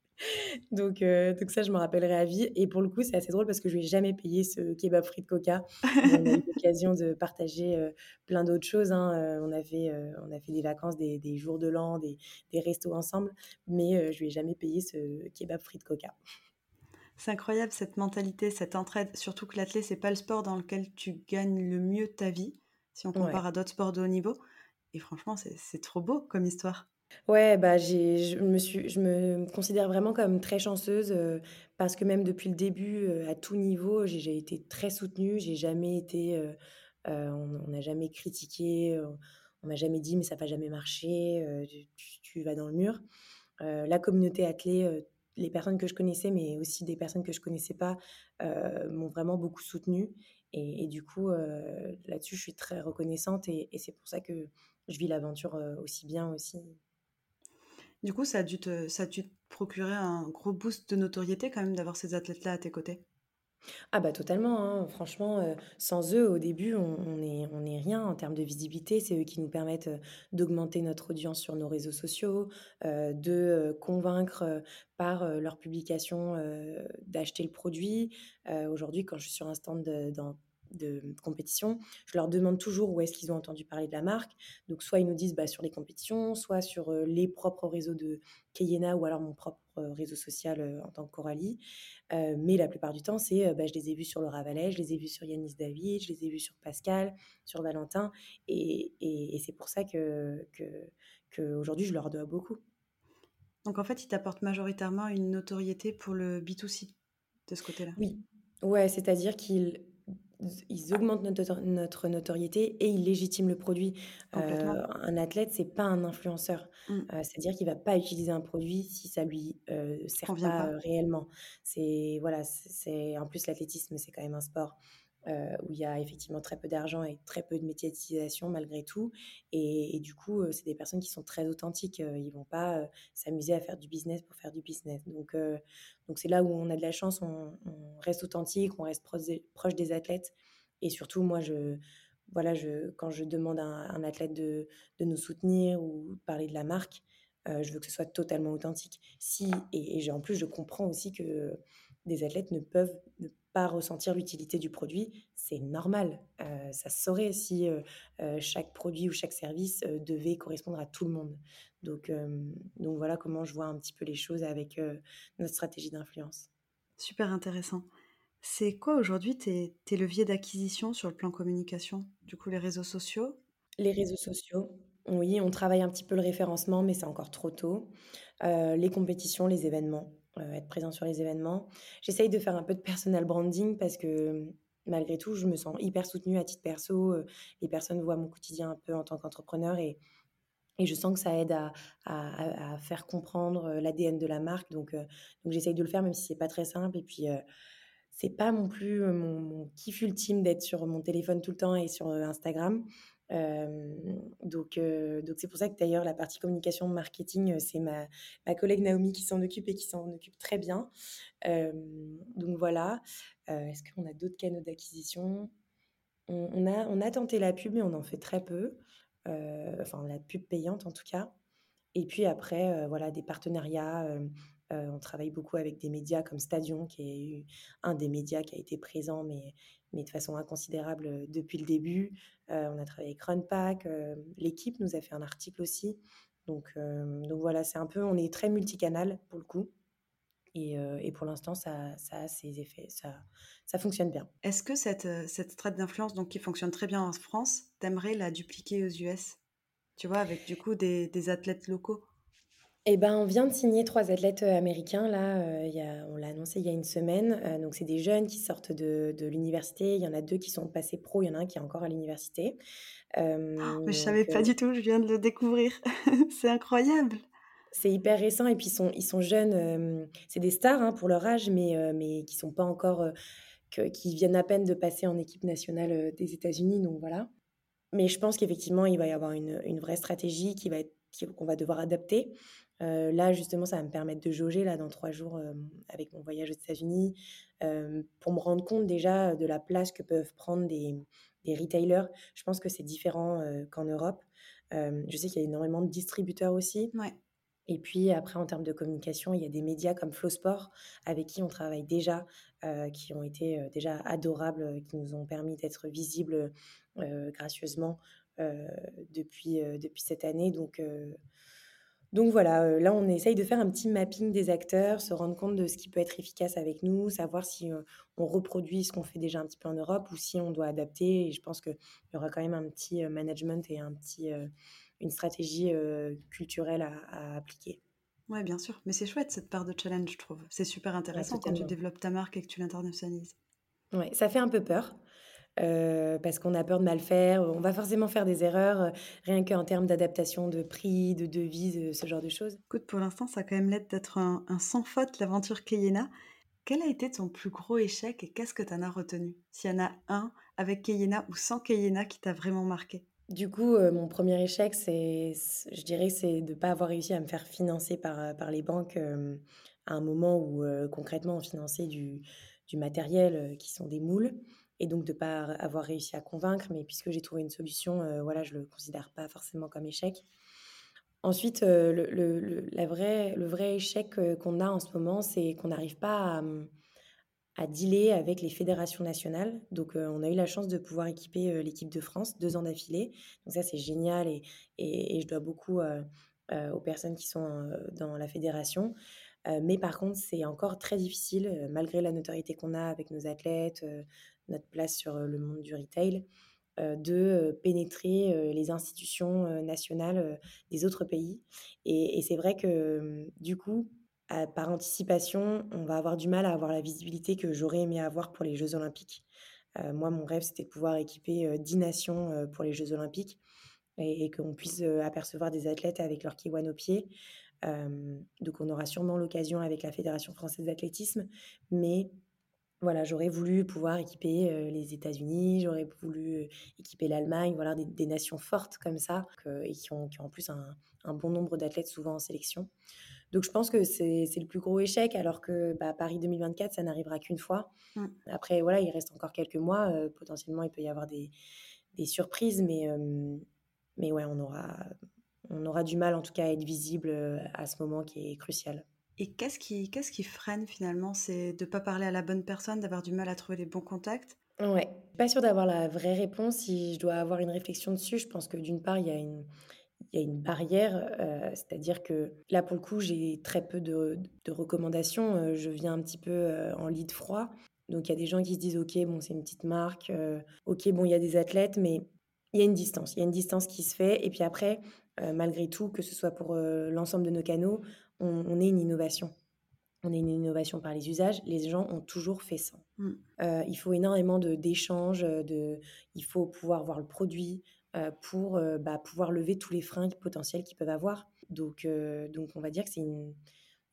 Donc donc ça, je m'en rappellerai à vie et pour le coup, c'est assez drôle parce que je lui ai jamais payé ce kebab frites, coca. Bon, on a eu l'occasion de partager, heu, plein d'autres choses, hein, heu, on a fait, heu, on a fait des vacances, des des jours de l'an, des des restos ensemble, mais je lui ai jamais payé ce kebab frites, coca. C'est incroyable cette mentalité, cette entraide, surtout que l'athlé, c'est pas le sport dans lequel tu gagnes le mieux ta vie, si on compare Ouais. à d'autres sports de haut niveau et franchement, c'est trop beau comme histoire. Ouais, bah, j'ai je me suis je me considère vraiment comme très chanceuse, parce que même depuis le début, à tout niveau, j'ai été très soutenue. J'ai jamais été, on n'a jamais critiqué, heu, on m'a jamais dit: «Mais ça va jamais marcher, tu vas dans le mur». La communauté athlée, les personnes que je connaissais, mais aussi des personnes que je connaissais pas, m'ont vraiment beaucoup soutenue et du coup, là-dessus, je suis très reconnaissante et c'est pour ça que je vis l'aventure, aussi bien aussi. Du coup, ça a dû te ça a dû procurer un gros boost de notoriété quand même d'avoir ces athlètes-là à tes côtés? Ah bah totalement, hein. Franchement, heu, sans eux, au début, on on on est rien en termes de visibilité. C'est eux qui nous permettent, heu, d'augmenter notre audience sur nos réseaux sociaux, heu, de, convaincre, par, publications, heu, d'acheter le produit. Aujourd'hui, quand je suis sur un stand dans de compétition, je leur demande toujours où est-ce qu'ils ont entendu parler de la marque. Donc soit ils nous disent, bah, sur les compétitions, soit sur, les propres réseaux de Keyena ou alors mon propre réseau social, en tant que Coralie. Mais la plupart du temps, c'est, bah, je les ai vus sur Laura Vallée, je les ai vus sur Yanis David, je les ai vus sur Pascal, sur Valentin et et et c'est pour ça que que qu'aujourd'hui je leur dois beaucoup. Donc en fait, ils t'apportent majoritairement une notoriété pour le B2C, de ce côté-là? Oui, ouais, c'est-à-dire qu'ils ils augmentent notre notre notoriété et ils légitiment le produit. Complètement. un athlète, c'est pas un influenceur. Mmh. Heu, c'est-à-dire qu'il va pas utiliser un produit si ça lui, heu, sert pas, pas. réellement. C'est voilà, c'est en plus l'athlétisme, c'est quand même un sport, heu, où il y a effectivement très peu d'argent et très peu de médiatisation malgré tout et du coup, heu, c'est des personnes qui sont très authentiques, heu, ils vont pas, heu, s'amuser à faire du business pour faire du business. Donc donc c'est là où on a de la chance, on reste authentique, on reste proche des athlètes et surtout moi je voilà, quand je demande à un athlète de de nous soutenir ou parler de la marque, je veux que ce soit totalement authentique. Et en plus je comprends aussi que des athlètes ne peuvent ne pas ressentir l'utilité du produit, c'est normal. Heu, ça se saurait si, heu heu, chaque produit ou chaque service, devait correspondre à tout le monde. Donc donc voilà comment je vois un petit peu les choses avec, notre stratégie d'influence. Super intéressant. C'est quoi aujourd'hui tes tes leviers d'acquisition sur le plan communication? Du coup, les réseaux sociaux? Les réseaux sociaux, oui, on travaille un petit peu le référencement, mais c'est encore trop tôt. Les compétitions, les événements, heu, être présent sur les événements. J'essaye de faire un peu de personal branding parce que, malgré tout, je me sens hyper soutenue à titre perso, heu, les personnes voient mon quotidien un peu en tant qu'entrepreneur et et je sens que ça aide à à faire comprendre, heu, l'ADN de la marque donc j'essaye de le faire même si c'est pas très simple et puis, heu, c'est pas non plus, mon mon kiff ultime d'être sur mon téléphone tout le temps et sur, Instagram. Donc donc c'est pour ça que d'ailleurs la partie communication marketing, c'est ma ma collègue Naomi qui s'en occupe et qui s'en occupe très bien. Donc voilà. Est-ce qu'on a d'autres canaux d'acquisition? On a on a tenté la pub, mais on en fait très peu, enfin la pub payante en tout cas. Et puis après, voilà des partenariats, heu, on travaille beaucoup avec des médias comme Stadion qui est un des médias qui a été présent mais de façon inconsidérable, heu, depuis le début. Heu, on a travaillé avec Runpack, L'Équipe nous a fait un article aussi. Donc, voilà, c'est un peu, on est très multicanal pour le coup. Et, pour l'instant, ça, a ses effets, ça, fonctionne bien. Est-ce que cette, cette d'influence, donc qui fonctionne très bien en France, t'aimerais la dupliquer aux US Tu vois, avec du coup des athlètes locaux? Eh ben, on vient de signer trois athlètes américains. Là, il y a, on l'a annoncé il y a une semaine. donc, c'est des jeunes qui sortent de, de l'université. Il y en a deux qui sont passés pro. Il y en a un qui est encore à l'université. Euh, mais je savais pas du tout. Je viens de le découvrir. c'est incroyable. C'est hyper récent et puis ils sont, ils sont jeunes. c'est des stars hein, pour leur âge, mais, mais qui sont pas encore, que, qui viennent à peine de passer en équipe nationale des États-Unis. Donc voilà. Mais je pense qu'effectivement, il va y avoir une, une vraie stratégie qui va être qu'on va devoir adapter. Euh, là, justement, ça va me permettre de jauger là dans trois jours euh, avec mon voyage aux États-Unis euh, pour me rendre compte déjà de la place que peuvent prendre des, des retailers. Je pense que c'est différent qu'en Europe. je sais qu'il y a énormément de distributeurs aussi. Ouais. Et puis après, en termes de communication, il y a des médias comme Flowsport avec qui on travaille déjà, qui ont été déjà adorables, qui nous ont permis d'être visibles gracieusement depuis, depuis cette année. Donc, donc voilà, là, on essaye de faire un petit mapping des acteurs, se rendre compte de ce qui peut être efficace avec nous, savoir si on reproduit ce qu'on fait déjà un petit peu en Europe ou si on doit adapter. Et je pense qu'il y aura quand même un petit management et un petit, une stratégie culturelle à, appliquer. Ouais, bien sûr. Mais c'est chouette cette part de challenge, je trouve. C'est super intéressant quand tu développes ta marque et que tu l'internationalises. Ouais, ça fait un peu peur. Euh, parce qu'on a peur de mal faire. On va forcément faire des erreurs, euh, rien qu'en termes d'adaptation de prix, de devises, euh, ce genre de choses. Écoute, pour l'instant, ça a quand même l'aide d'être un, sans faute, l'aventure Keyena. Quel a été ton plus gros échec et qu'est-ce que tu en as retenu? S'il y en a un avec Keyena ou sans Keyena qui t'a vraiment marqué? Du coup, mon premier échec, c'est, je dirais, c'est de ne pas avoir réussi à me faire financer par, par les banques à un moment où concrètement on finançait du, du matériel qui sont des moules et donc de ne pas avoir réussi à convaincre, mais puisque j'ai trouvé une solution, euh, voilà, je ne le considère pas forcément comme échec. Ensuite, euh, le, le, le vrai échec euh, qu'on a en ce moment, c'est qu'on n'arrive pas à, à, dealer avec les fédérations nationales. Donc, on a eu la chance de pouvoir équiper l'équipe de France deux ans d'affilée. Donc ça, c'est génial et, et, je dois beaucoup aux personnes qui sont dans la fédération. mais par contre, c'est encore très difficile, malgré la notoriété qu'on a avec nos athlètes, notre place sur le monde du retail, de pénétrer les institutions nationales des autres pays. Et, c'est vrai que du coup, par anticipation, on va avoir du mal à avoir la visibilité que j'aurais aimé avoir pour les Jeux olympiques. moi, mon rêve, c'était de pouvoir équiper 10 nations pour les Jeux olympiques et, qu'on puisse apercevoir des athlètes avec leur kiwan au pied. donc, on aura sûrement l'occasion avec la Fédération française d'athlétisme, mais voilà, j'aurais voulu pouvoir équiper les États-Unis, j'aurais voulu équiper l'Allemagne, voilà, des, nations fortes comme ça, et qui ont, qui ont, en plus un, bon nombre d'athlètes souvent en sélection. Donc je pense que c'est le plus gros échec, alors que bah, Paris 2024, ça n'arrivera qu'une fois. Mmh. Après, voilà, il reste encore quelques mois, potentiellement il peut y avoir des, des surprises, mais, mais ouais, on aura, on aura du mal en tout cas à être visible à ce moment qui est crucial. Et qu'est-ce qui, qui freine finalement C'est de ne pas parler à la bonne personne, d'avoir du mal à trouver les bons contacts? Ouais, pas sûr d'avoir la vraie réponse. Si je dois avoir une réflexion dessus, je pense que d'une part, il y a une, il y a une barrière, euh, c'est-à-dire que là, pour le coup, j'ai très peu de, de, recommandations. Euh, je viens un petit peu euh, en lit froid. Donc, il y a des gens qui se disent, OK, bon, c'est une petite marque. OK, bon, il y a des athlètes, mais il y a une distance. Il y a une distance qui se fait. Et puis après, malgré tout, que ce soit pour l'ensemble de nos canaux, on, est une innovation. On est une innovation par les usages. Les gens ont toujours fait ça. Mm. Euh, il faut énormément d'échanges. De, il faut pouvoir voir le produit euh, pour euh, bah, pouvoir lever tous les freins potentiels qu'ils peuvent avoir. Donc, donc, on va dire que c'est une,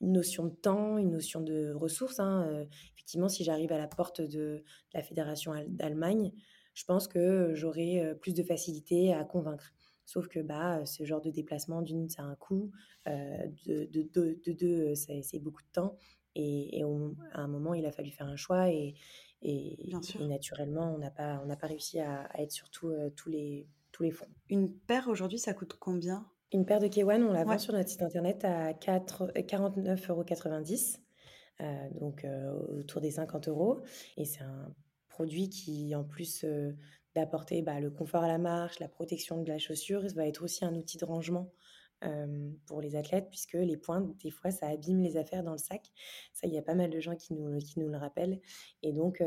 notion de temps, une notion de ressources. Hein. effectivement, si j'arrive à la porte de, la Fédération d'Allemagne, je pense que j'aurai plus de facilité à convaincre. Sauf que bah, ce genre de déplacement, d'une, ça a un coût, euh, de, de, de, deux, c'est beaucoup de temps. Et, à un moment, il a fallu faire un choix et, et, naturellement, on n'a pas, on pas réussi à, être sur euh, tous, les, tous les fonds. Une paire aujourd'hui, ça coûte combien? Une paire de K1, on la vend sur notre site internet à 49,90 euros. Euh, donc autour des 50 euros. Et c'est un produit qui, en plus d'apporter bah, le confort à la marche, la protection de la chaussure, va être aussi un outil de rangement pour les athlètes, puisque les pointes, des fois, ça abîme les affaires dans le sac. Ça, il y a pas mal de gens qui nous, qui nous le rappellent. Et donc,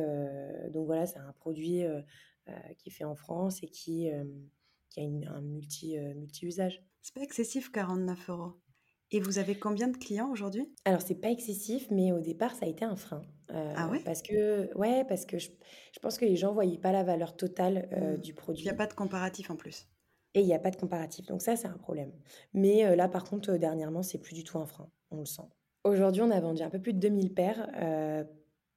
donc voilà, c'est un produit qui est fait en France et qui, qui a un multi, multi-usage. C'est pas excessif, 49 euros. Et vous avez combien de clients aujourd'hui? Alors, c'est pas excessif, mais au départ, ça a été un frein. Ah ouais? Parce que, ouais, parce que je, je pense que les gens voyaient pas la valeur totale Hmm. du Il n'y a produit. pas de comparatif en plus. Et il n'y a pas de comparatif. Donc ça, c'est un problème. Mais euh, là, par contre, euh, dernièrement, c'est plus du tout un frein. On le sent. Aujourd'hui, on a vendu un peu plus de 2000 paires. euh,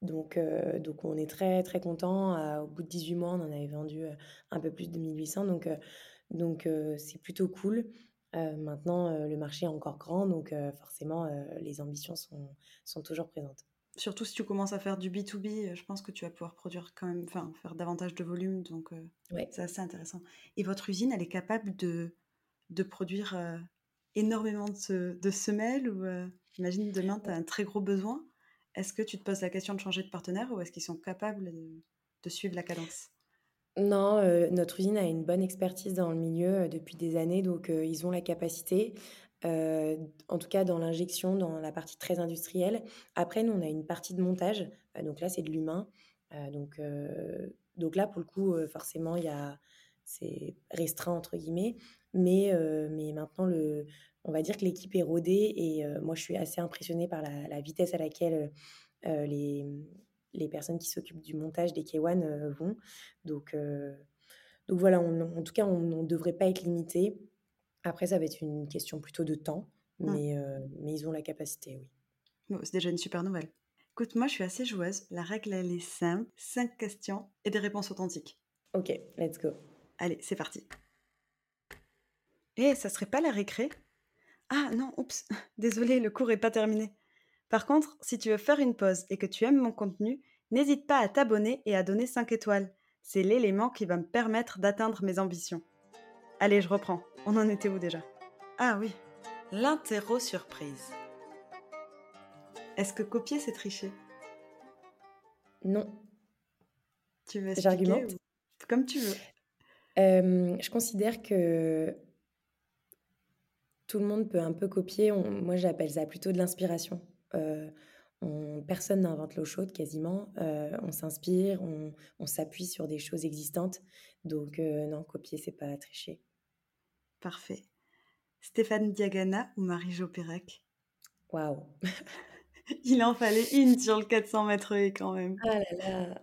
donc, euh, donc, on est très, très content. au bout de 18 mois, on en avait vendu euh, un peu plus de 1800. Donc, euh, donc euh, c'est plutôt cool. Euh, maintenant, euh, le marché est encore grand. Donc, euh, forcément, euh, les ambitions sont, sont toujours présentes. Surtout si tu commences à faire du B2B, euh, je pense que tu vas pouvoir produire quand même, enfin, faire davantage de volume. Donc, euh, Ouais. c'est assez intéressant. Et votre usine, elle est capable de, de produire euh, énormément de, de semelles ou euh, imagine demain, tu as un très gros besoin. Est-ce que tu te poses la question de changer de partenaire ou est-ce qu'ils sont capables de, de suivre la cadence? Non, euh, notre usine a une bonne expertise dans le milieu euh, depuis des années, donc euh, ils ont la capacité, euh, en tout cas dans l'injection, dans la partie très industrielle. Après, nous, on a une partie de montage, euh, donc là, c'est de l'humain. Euh, donc, euh, donc là, pour le coup, forcément, il y a, c'est restreint entre guillemets, mais, mais maintenant, le, on va dire que l'équipe est rodée et moi, je suis assez impressionnée par la, vitesse à laquelle les, les personnes qui s'occupent du montage des K1 euh, vont. Donc, donc voilà, en tout cas, on ne devrait pas être limité. Après, ça va être une question plutôt de temps, Hmm. mais, euh, mais ils ont la capacité, oui. Bon, C'est déjà une super nouvelle. Écoute, moi, je suis assez joueuse. La règle, elle est simple. Cinq questions et des réponses authentiques. Ok, let's go. Allez, c'est parti. Eh, ça serait pas la récré? Ah non, oups, désolé, le cours est pas terminé. Par contre, si tu veux faire une pause et que tu aimes mon contenu, n'hésite pas à t'abonner et à donner 5 étoiles. C'est l'élément qui va me permettre d'atteindre mes ambitions. Allez, je reprends. On en était où déjà? Ah oui, l'interro surprise. Est-ce que copier, c'est tricher? Non. Tu veux J'argumente ou- Comme tu veux. Euh, je considère que tout le monde peut un peu copier. On- moi, j'appelle ça plutôt de l'inspiration. Euh, on- personne n'invente l'eau chaude quasiment. Euh, on s'inspire, on, on s'appuie sur des choses existantes. Donc, euh, non, copier, c'est pas tricher. Parfait. Stéphane Diagana ou Marie-Jo Pérec Waouh! Il en fallait une sur le 400 mètres haies quand même. Ah là là!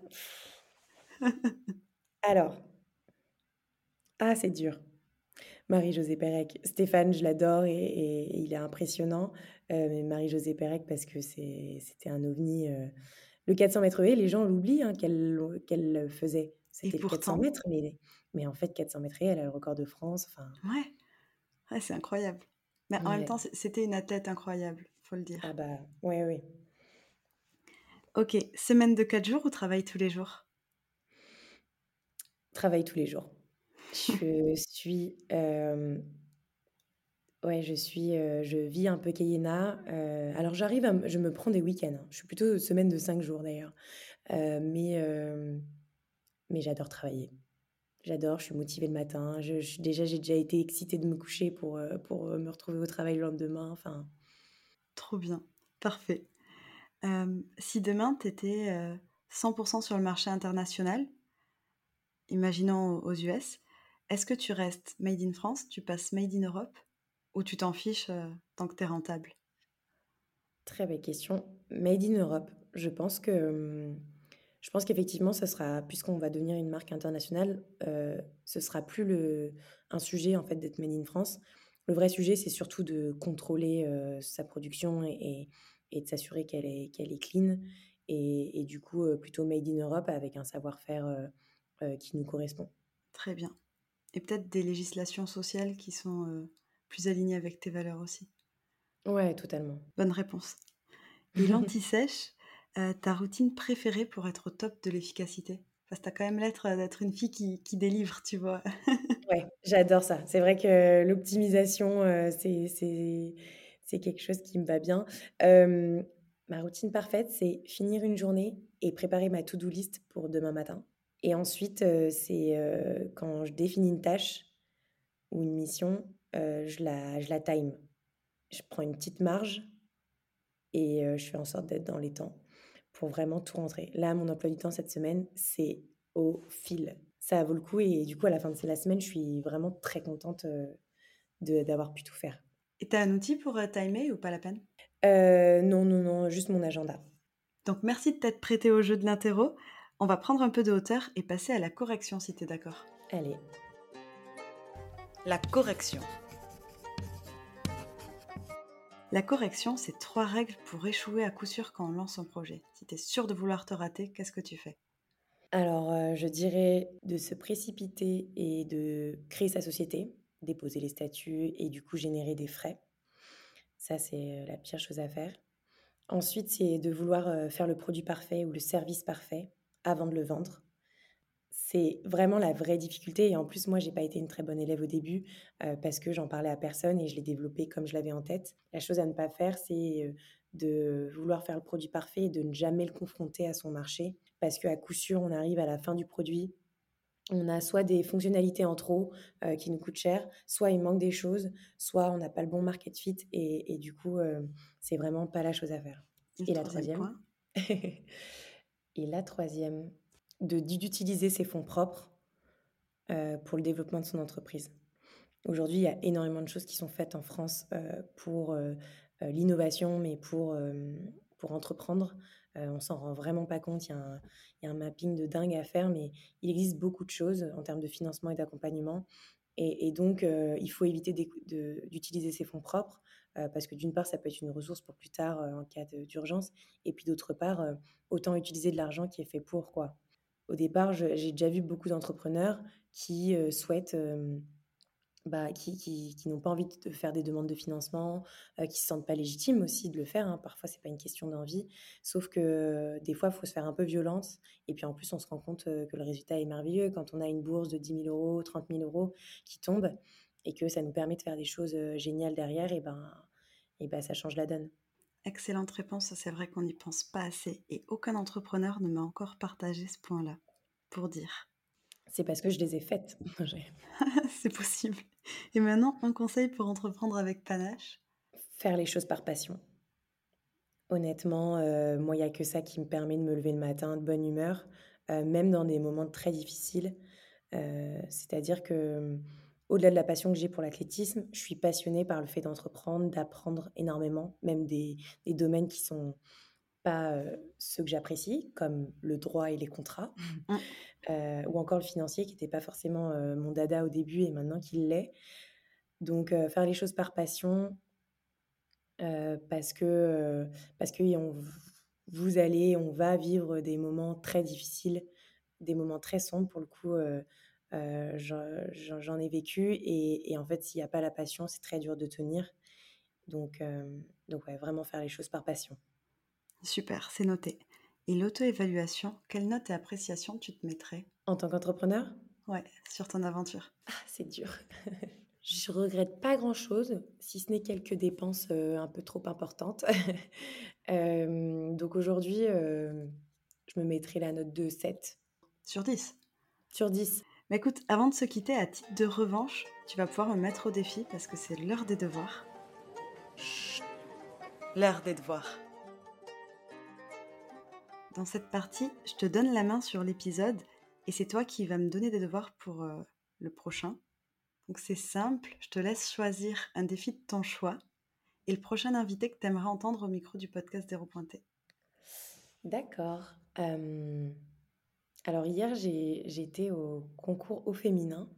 Alors, ah, c'est dur. Marie-Josée Pérec. Stéphane, je l'adore et, et- et il est impressionnant. Euh, mais Marie-Josée Pérec, parce que c'était un ovni. euh. Le 400 mètres haies, les gens l'oublient hein, qu'elle qu'elle le faisait. C'était le 400 pourtant- mètres, mais, mais en fait, 400 mètres elle a le record de France. Enfin, Ouais, ouais c'est incroyable. Mais en Ouais. même temps, c'était une athlète incroyable, faut le dire. ah bah, ouais, ouais. Ok, semaine de 4 jours ou travail tous les jours? Travaille tous les jours. Je suis. euh, Ouais, je suis, euh, je vis un peu Kayena. euh, alors j'arrive m- je me prends des week-ends. hein. Je suis plutôt semaine de cinq jours d'ailleurs. Euh, mais mais j'adore travailler. J'adore, je suis motivée le matin. Je, je suis- déjà, j'ai déjà été excitée de me coucher pour, euh, pour euh, me retrouver au travail le lendemain. Enfin, Trop bien, parfait. Euh, si demain, tu étais 100% sur le marché international, imaginons aux US, est-ce que tu restes made in France, tu passes made in Europe, ou tu t'en fiches euh, tant que tu es rentable? Très belle question. Made in Europe. Je pense que, hum, je pense qu'effectivement, ça sera, puisqu'on va devenir une marque internationale, euh, ce sera plus le, un sujet en fait d'être made in France. Le vrai sujet, c'est surtout de contrôler euh, sa production et, de s'assurer qu'elle est, qu'elle est clean. Et, et du coup, euh, plutôt made in Europe avec un savoir-faire euh, qui nous correspond. Très bien. Et peut-être des législations sociales qui sont plus alignées avec tes valeurs aussi. Ouais, totalement. Bonne réponse. Et l'anti-sèche, euh, ta routine préférée pour être au top de l'efficacité? Parce que t'as quand même l'être d'être une fille qui, qui délivre, tu vois. Ouais, j'adore ça. C'est vrai que l'optimisation, euh, c'est, quelque chose qui me va bien. Ma routine parfaite, c'est finir une journée et préparer ma to-do list pour demain matin. Et ensuite, euh, c'est euh, quand je définis une tâche ou une mission, je la je la time. Je prends une petite marge et je fais en sorte d'être dans les temps pour vraiment tout rentrer. Là, mon emploi du temps cette semaine, c'est au fil. Ça vaut le coup et du coup, à la fin de la semaine, je suis vraiment très contente d'avoir pu tout faire. Et tu as un outil pour timer ou pas la peine? Non, non, non, juste mon agenda. Donc merci de t'être prêté au jeu de l'interro. On va prendre un peu de hauteur et passer à la correction si tu es d'accord. Allez. La correction. La correction, c'est trois règles pour échouer à coup sûr quand on lance un projet. Si tu es sûr de vouloir te rater, qu'est-ce que tu fais? Alors, euh, je dirais de se précipiter et de créer sa société, déposer les statuts et du coup générer des frais. Ça, c'est euh, la pire chose à faire. Ensuite, c'est de vouloir euh, faire le produit parfait ou le service parfait avant de le vendre c'est vraiment la vraie difficulté. Et en plus, moi, j'ai pas été une très bonne élève au début euh, parce que j'en parlais à personne et je l'ai développé comme je l'avais en tête. La chose à ne pas faire, c'est euh, de vouloir faire le produit parfait et de ne jamais le confronter à son marché parce qu'à coup sûr, on arrive à la fin du produit. On a soit des fonctionnalités en trop euh, qui nous coûtent cher, soit il manque des choses, soit on n'a pas le bon market fit et, et du coup, c'est vraiment pas la chose à faire. Et, la troisième Et la troisième, d'utiliser ses fonds propres euh, pour le développement de son entreprise. Aujourd'hui, il y a énormément de choses qui sont faites en France euh, pour euh, l'innovation, mais pour, pour entreprendre. on s'en rend vraiment pas compte. Il y, a un, mapping de dingue à faire, mais il existe beaucoup de choses en termes de financement et d'accompagnement. Et, donc, il faut éviter d'utiliser ses fonds propres parce que d'une part, ça peut être une ressource pour plus tard en cas d'urgence. Et puis d'autre part, autant utiliser de l'argent qui est fait pour quoi au départ, j'ai déjà vu beaucoup d'entrepreneurs qui euh, souhaitent, euh, bah, qui, n'ont pas envie de faire des demandes de financement, euh, qui se sentent pas légitimes aussi de le faire. Hein. Parfois, c'est pas une question d'envie, sauf que des fois, il faut se faire un peu violence. Et puis en plus, on se rend compte que le résultat est merveilleux quand on a une bourse de 10 000 euros, 30 000 euros qui tombe et que ça nous permet de faire des choses géniales derrière. Et ben, et ben, ça change la donne. Excellente réponse, c'est vrai qu'on n'y pense pas assez et aucun entrepreneur ne m'a encore partagé ce point-là pour dire. C'est parce que je les ai faites. c'est possible. Et maintenant, un conseil pour entreprendre avec panache? Faire les choses par passion. Honnêtement, euh, moi, il n'y a que ça qui me permet de me lever le matin de bonne humeur, euh, même dans des moments très difficiles. Euh, c'est-à-dire que au-delà de la passion que j'ai pour l'athlétisme, je suis passionnée par le fait d'entreprendre, d'apprendre énormément, même des, domaines qui sont pas euh, ceux que j'apprécie, comme le droit et les contrats, mmh. euh, ou encore le financier, qui n'était pas forcément euh, mon dada au début et maintenant qu'il l'est. Donc, faire les choses par passion, parce que, parce que on, vous allez, on va vivre des moments très difficiles, des moments très sombres pour le coup euh, j'en ai vécu et, en fait, s'il n'y a pas la passion, c'est très dur de tenir. Donc, euh, donc ouais, vraiment faire les choses par passion. Super, c'est noté. Et l'auto-évaluation, quelle note et appréciation tu te mettrais? En tant qu'entrepreneur? Ouais, sur ton aventure. Ah, c'est dur. je regrette pas grand-chose, si ce n'est quelques dépenses euh, un peu trop importantes. donc aujourd'hui, je me mettrais la note de 7. Sur 10 Sur 10. Mais écoute, avant de se quitter, à titre de revanche, tu vas pouvoir me mettre au défi parce que c'est l'heure des devoirs. L'heure des devoirs. Dans cette partie, je te donne la main sur l'épisode et c'est toi qui vas me donner des devoirs pour euh, le prochain. Donc c'est simple, je te laisse choisir un défi de ton choix et le prochain invité que tu aimerais entendre au micro du podcast Zéro Pointé. D'accord. Euh, alors hier, j'ai été au concours au féminin,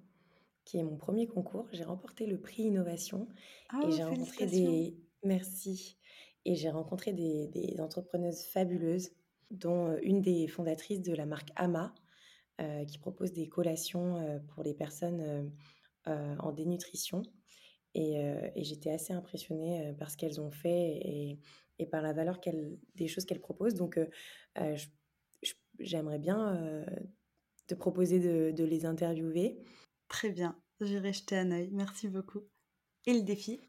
qui est mon premier concours. J'ai remporté le prix innovation et oh, j'ai rencontré des merci et j'ai rencontré des, entrepreneuses fabuleuses, dont euh, une des fondatrices de la marque Ama, euh, qui propose des collations euh, pour les personnes en dénutrition. Et, j'étais assez impressionnée par ce qu'elles ont fait et, par la valeur des choses qu'elles proposent. Donc, je j'aimerais bien euh, te proposer de, les interviewer. Très bien, j'irai jeter un œil. Merci beaucoup. Et le défi?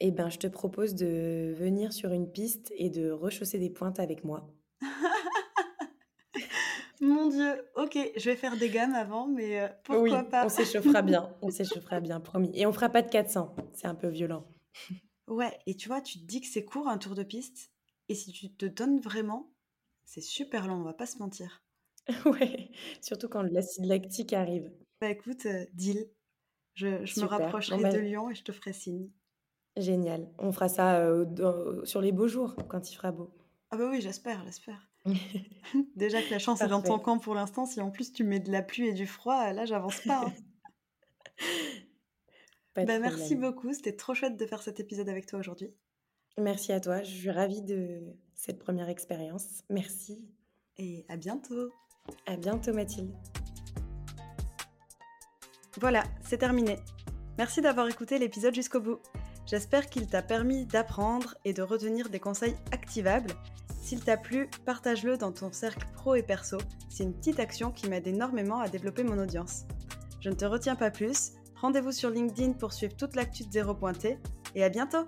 Eh ben, je te propose de venir sur une piste et de rechausser des pointes avec moi. Mon Dieu, ok, je vais faire des gammes avant, mais euh, pourquoi oui, pas on s'échauffera bien, on s'échauffera bien, promis. Et on fera pas de 400, c'est un peu violent. Ouais, et tu vois, tu te dis que c'est court un tour de piste, et si tu te donnes vraiment, c'est super long, on va pas se mentir. ouais, surtout quand l'acide lactique arrive. Bah écoute, euh, deal. Je, je me rapprocherai bah, de Lyon et je te ferai signe. génial. On fera ça euh, dans- sur les beaux jours, quand il fera beau. Ah bah oui, j'espère, j'espère. Déjà que la chance est dans ton camp pour l'instant, si en plus tu mets de la pluie et du froid, là j'avance pas. hein. Pas Bah merci beaucoup, c'était trop chouette de faire cet épisode avec toi aujourd'hui. Merci à toi, je suis ravie de cette première expérience. Merci. Et à bientôt. À bientôt Mathilde. Voilà, c'est terminé. Merci d'avoir écouté l'épisode jusqu'au bout. J'espère qu'il t'a permis d'apprendre et de retenir des conseils activables. S'il t'a plu, partage-le dans ton cercle pro et perso. C'est une petite action qui m'aide énormément à développer mon audience. Je ne te retiens pas plus. Rendez-vous sur LinkedIn pour suivre toute l'actu de Zéro Pointé et à bientôt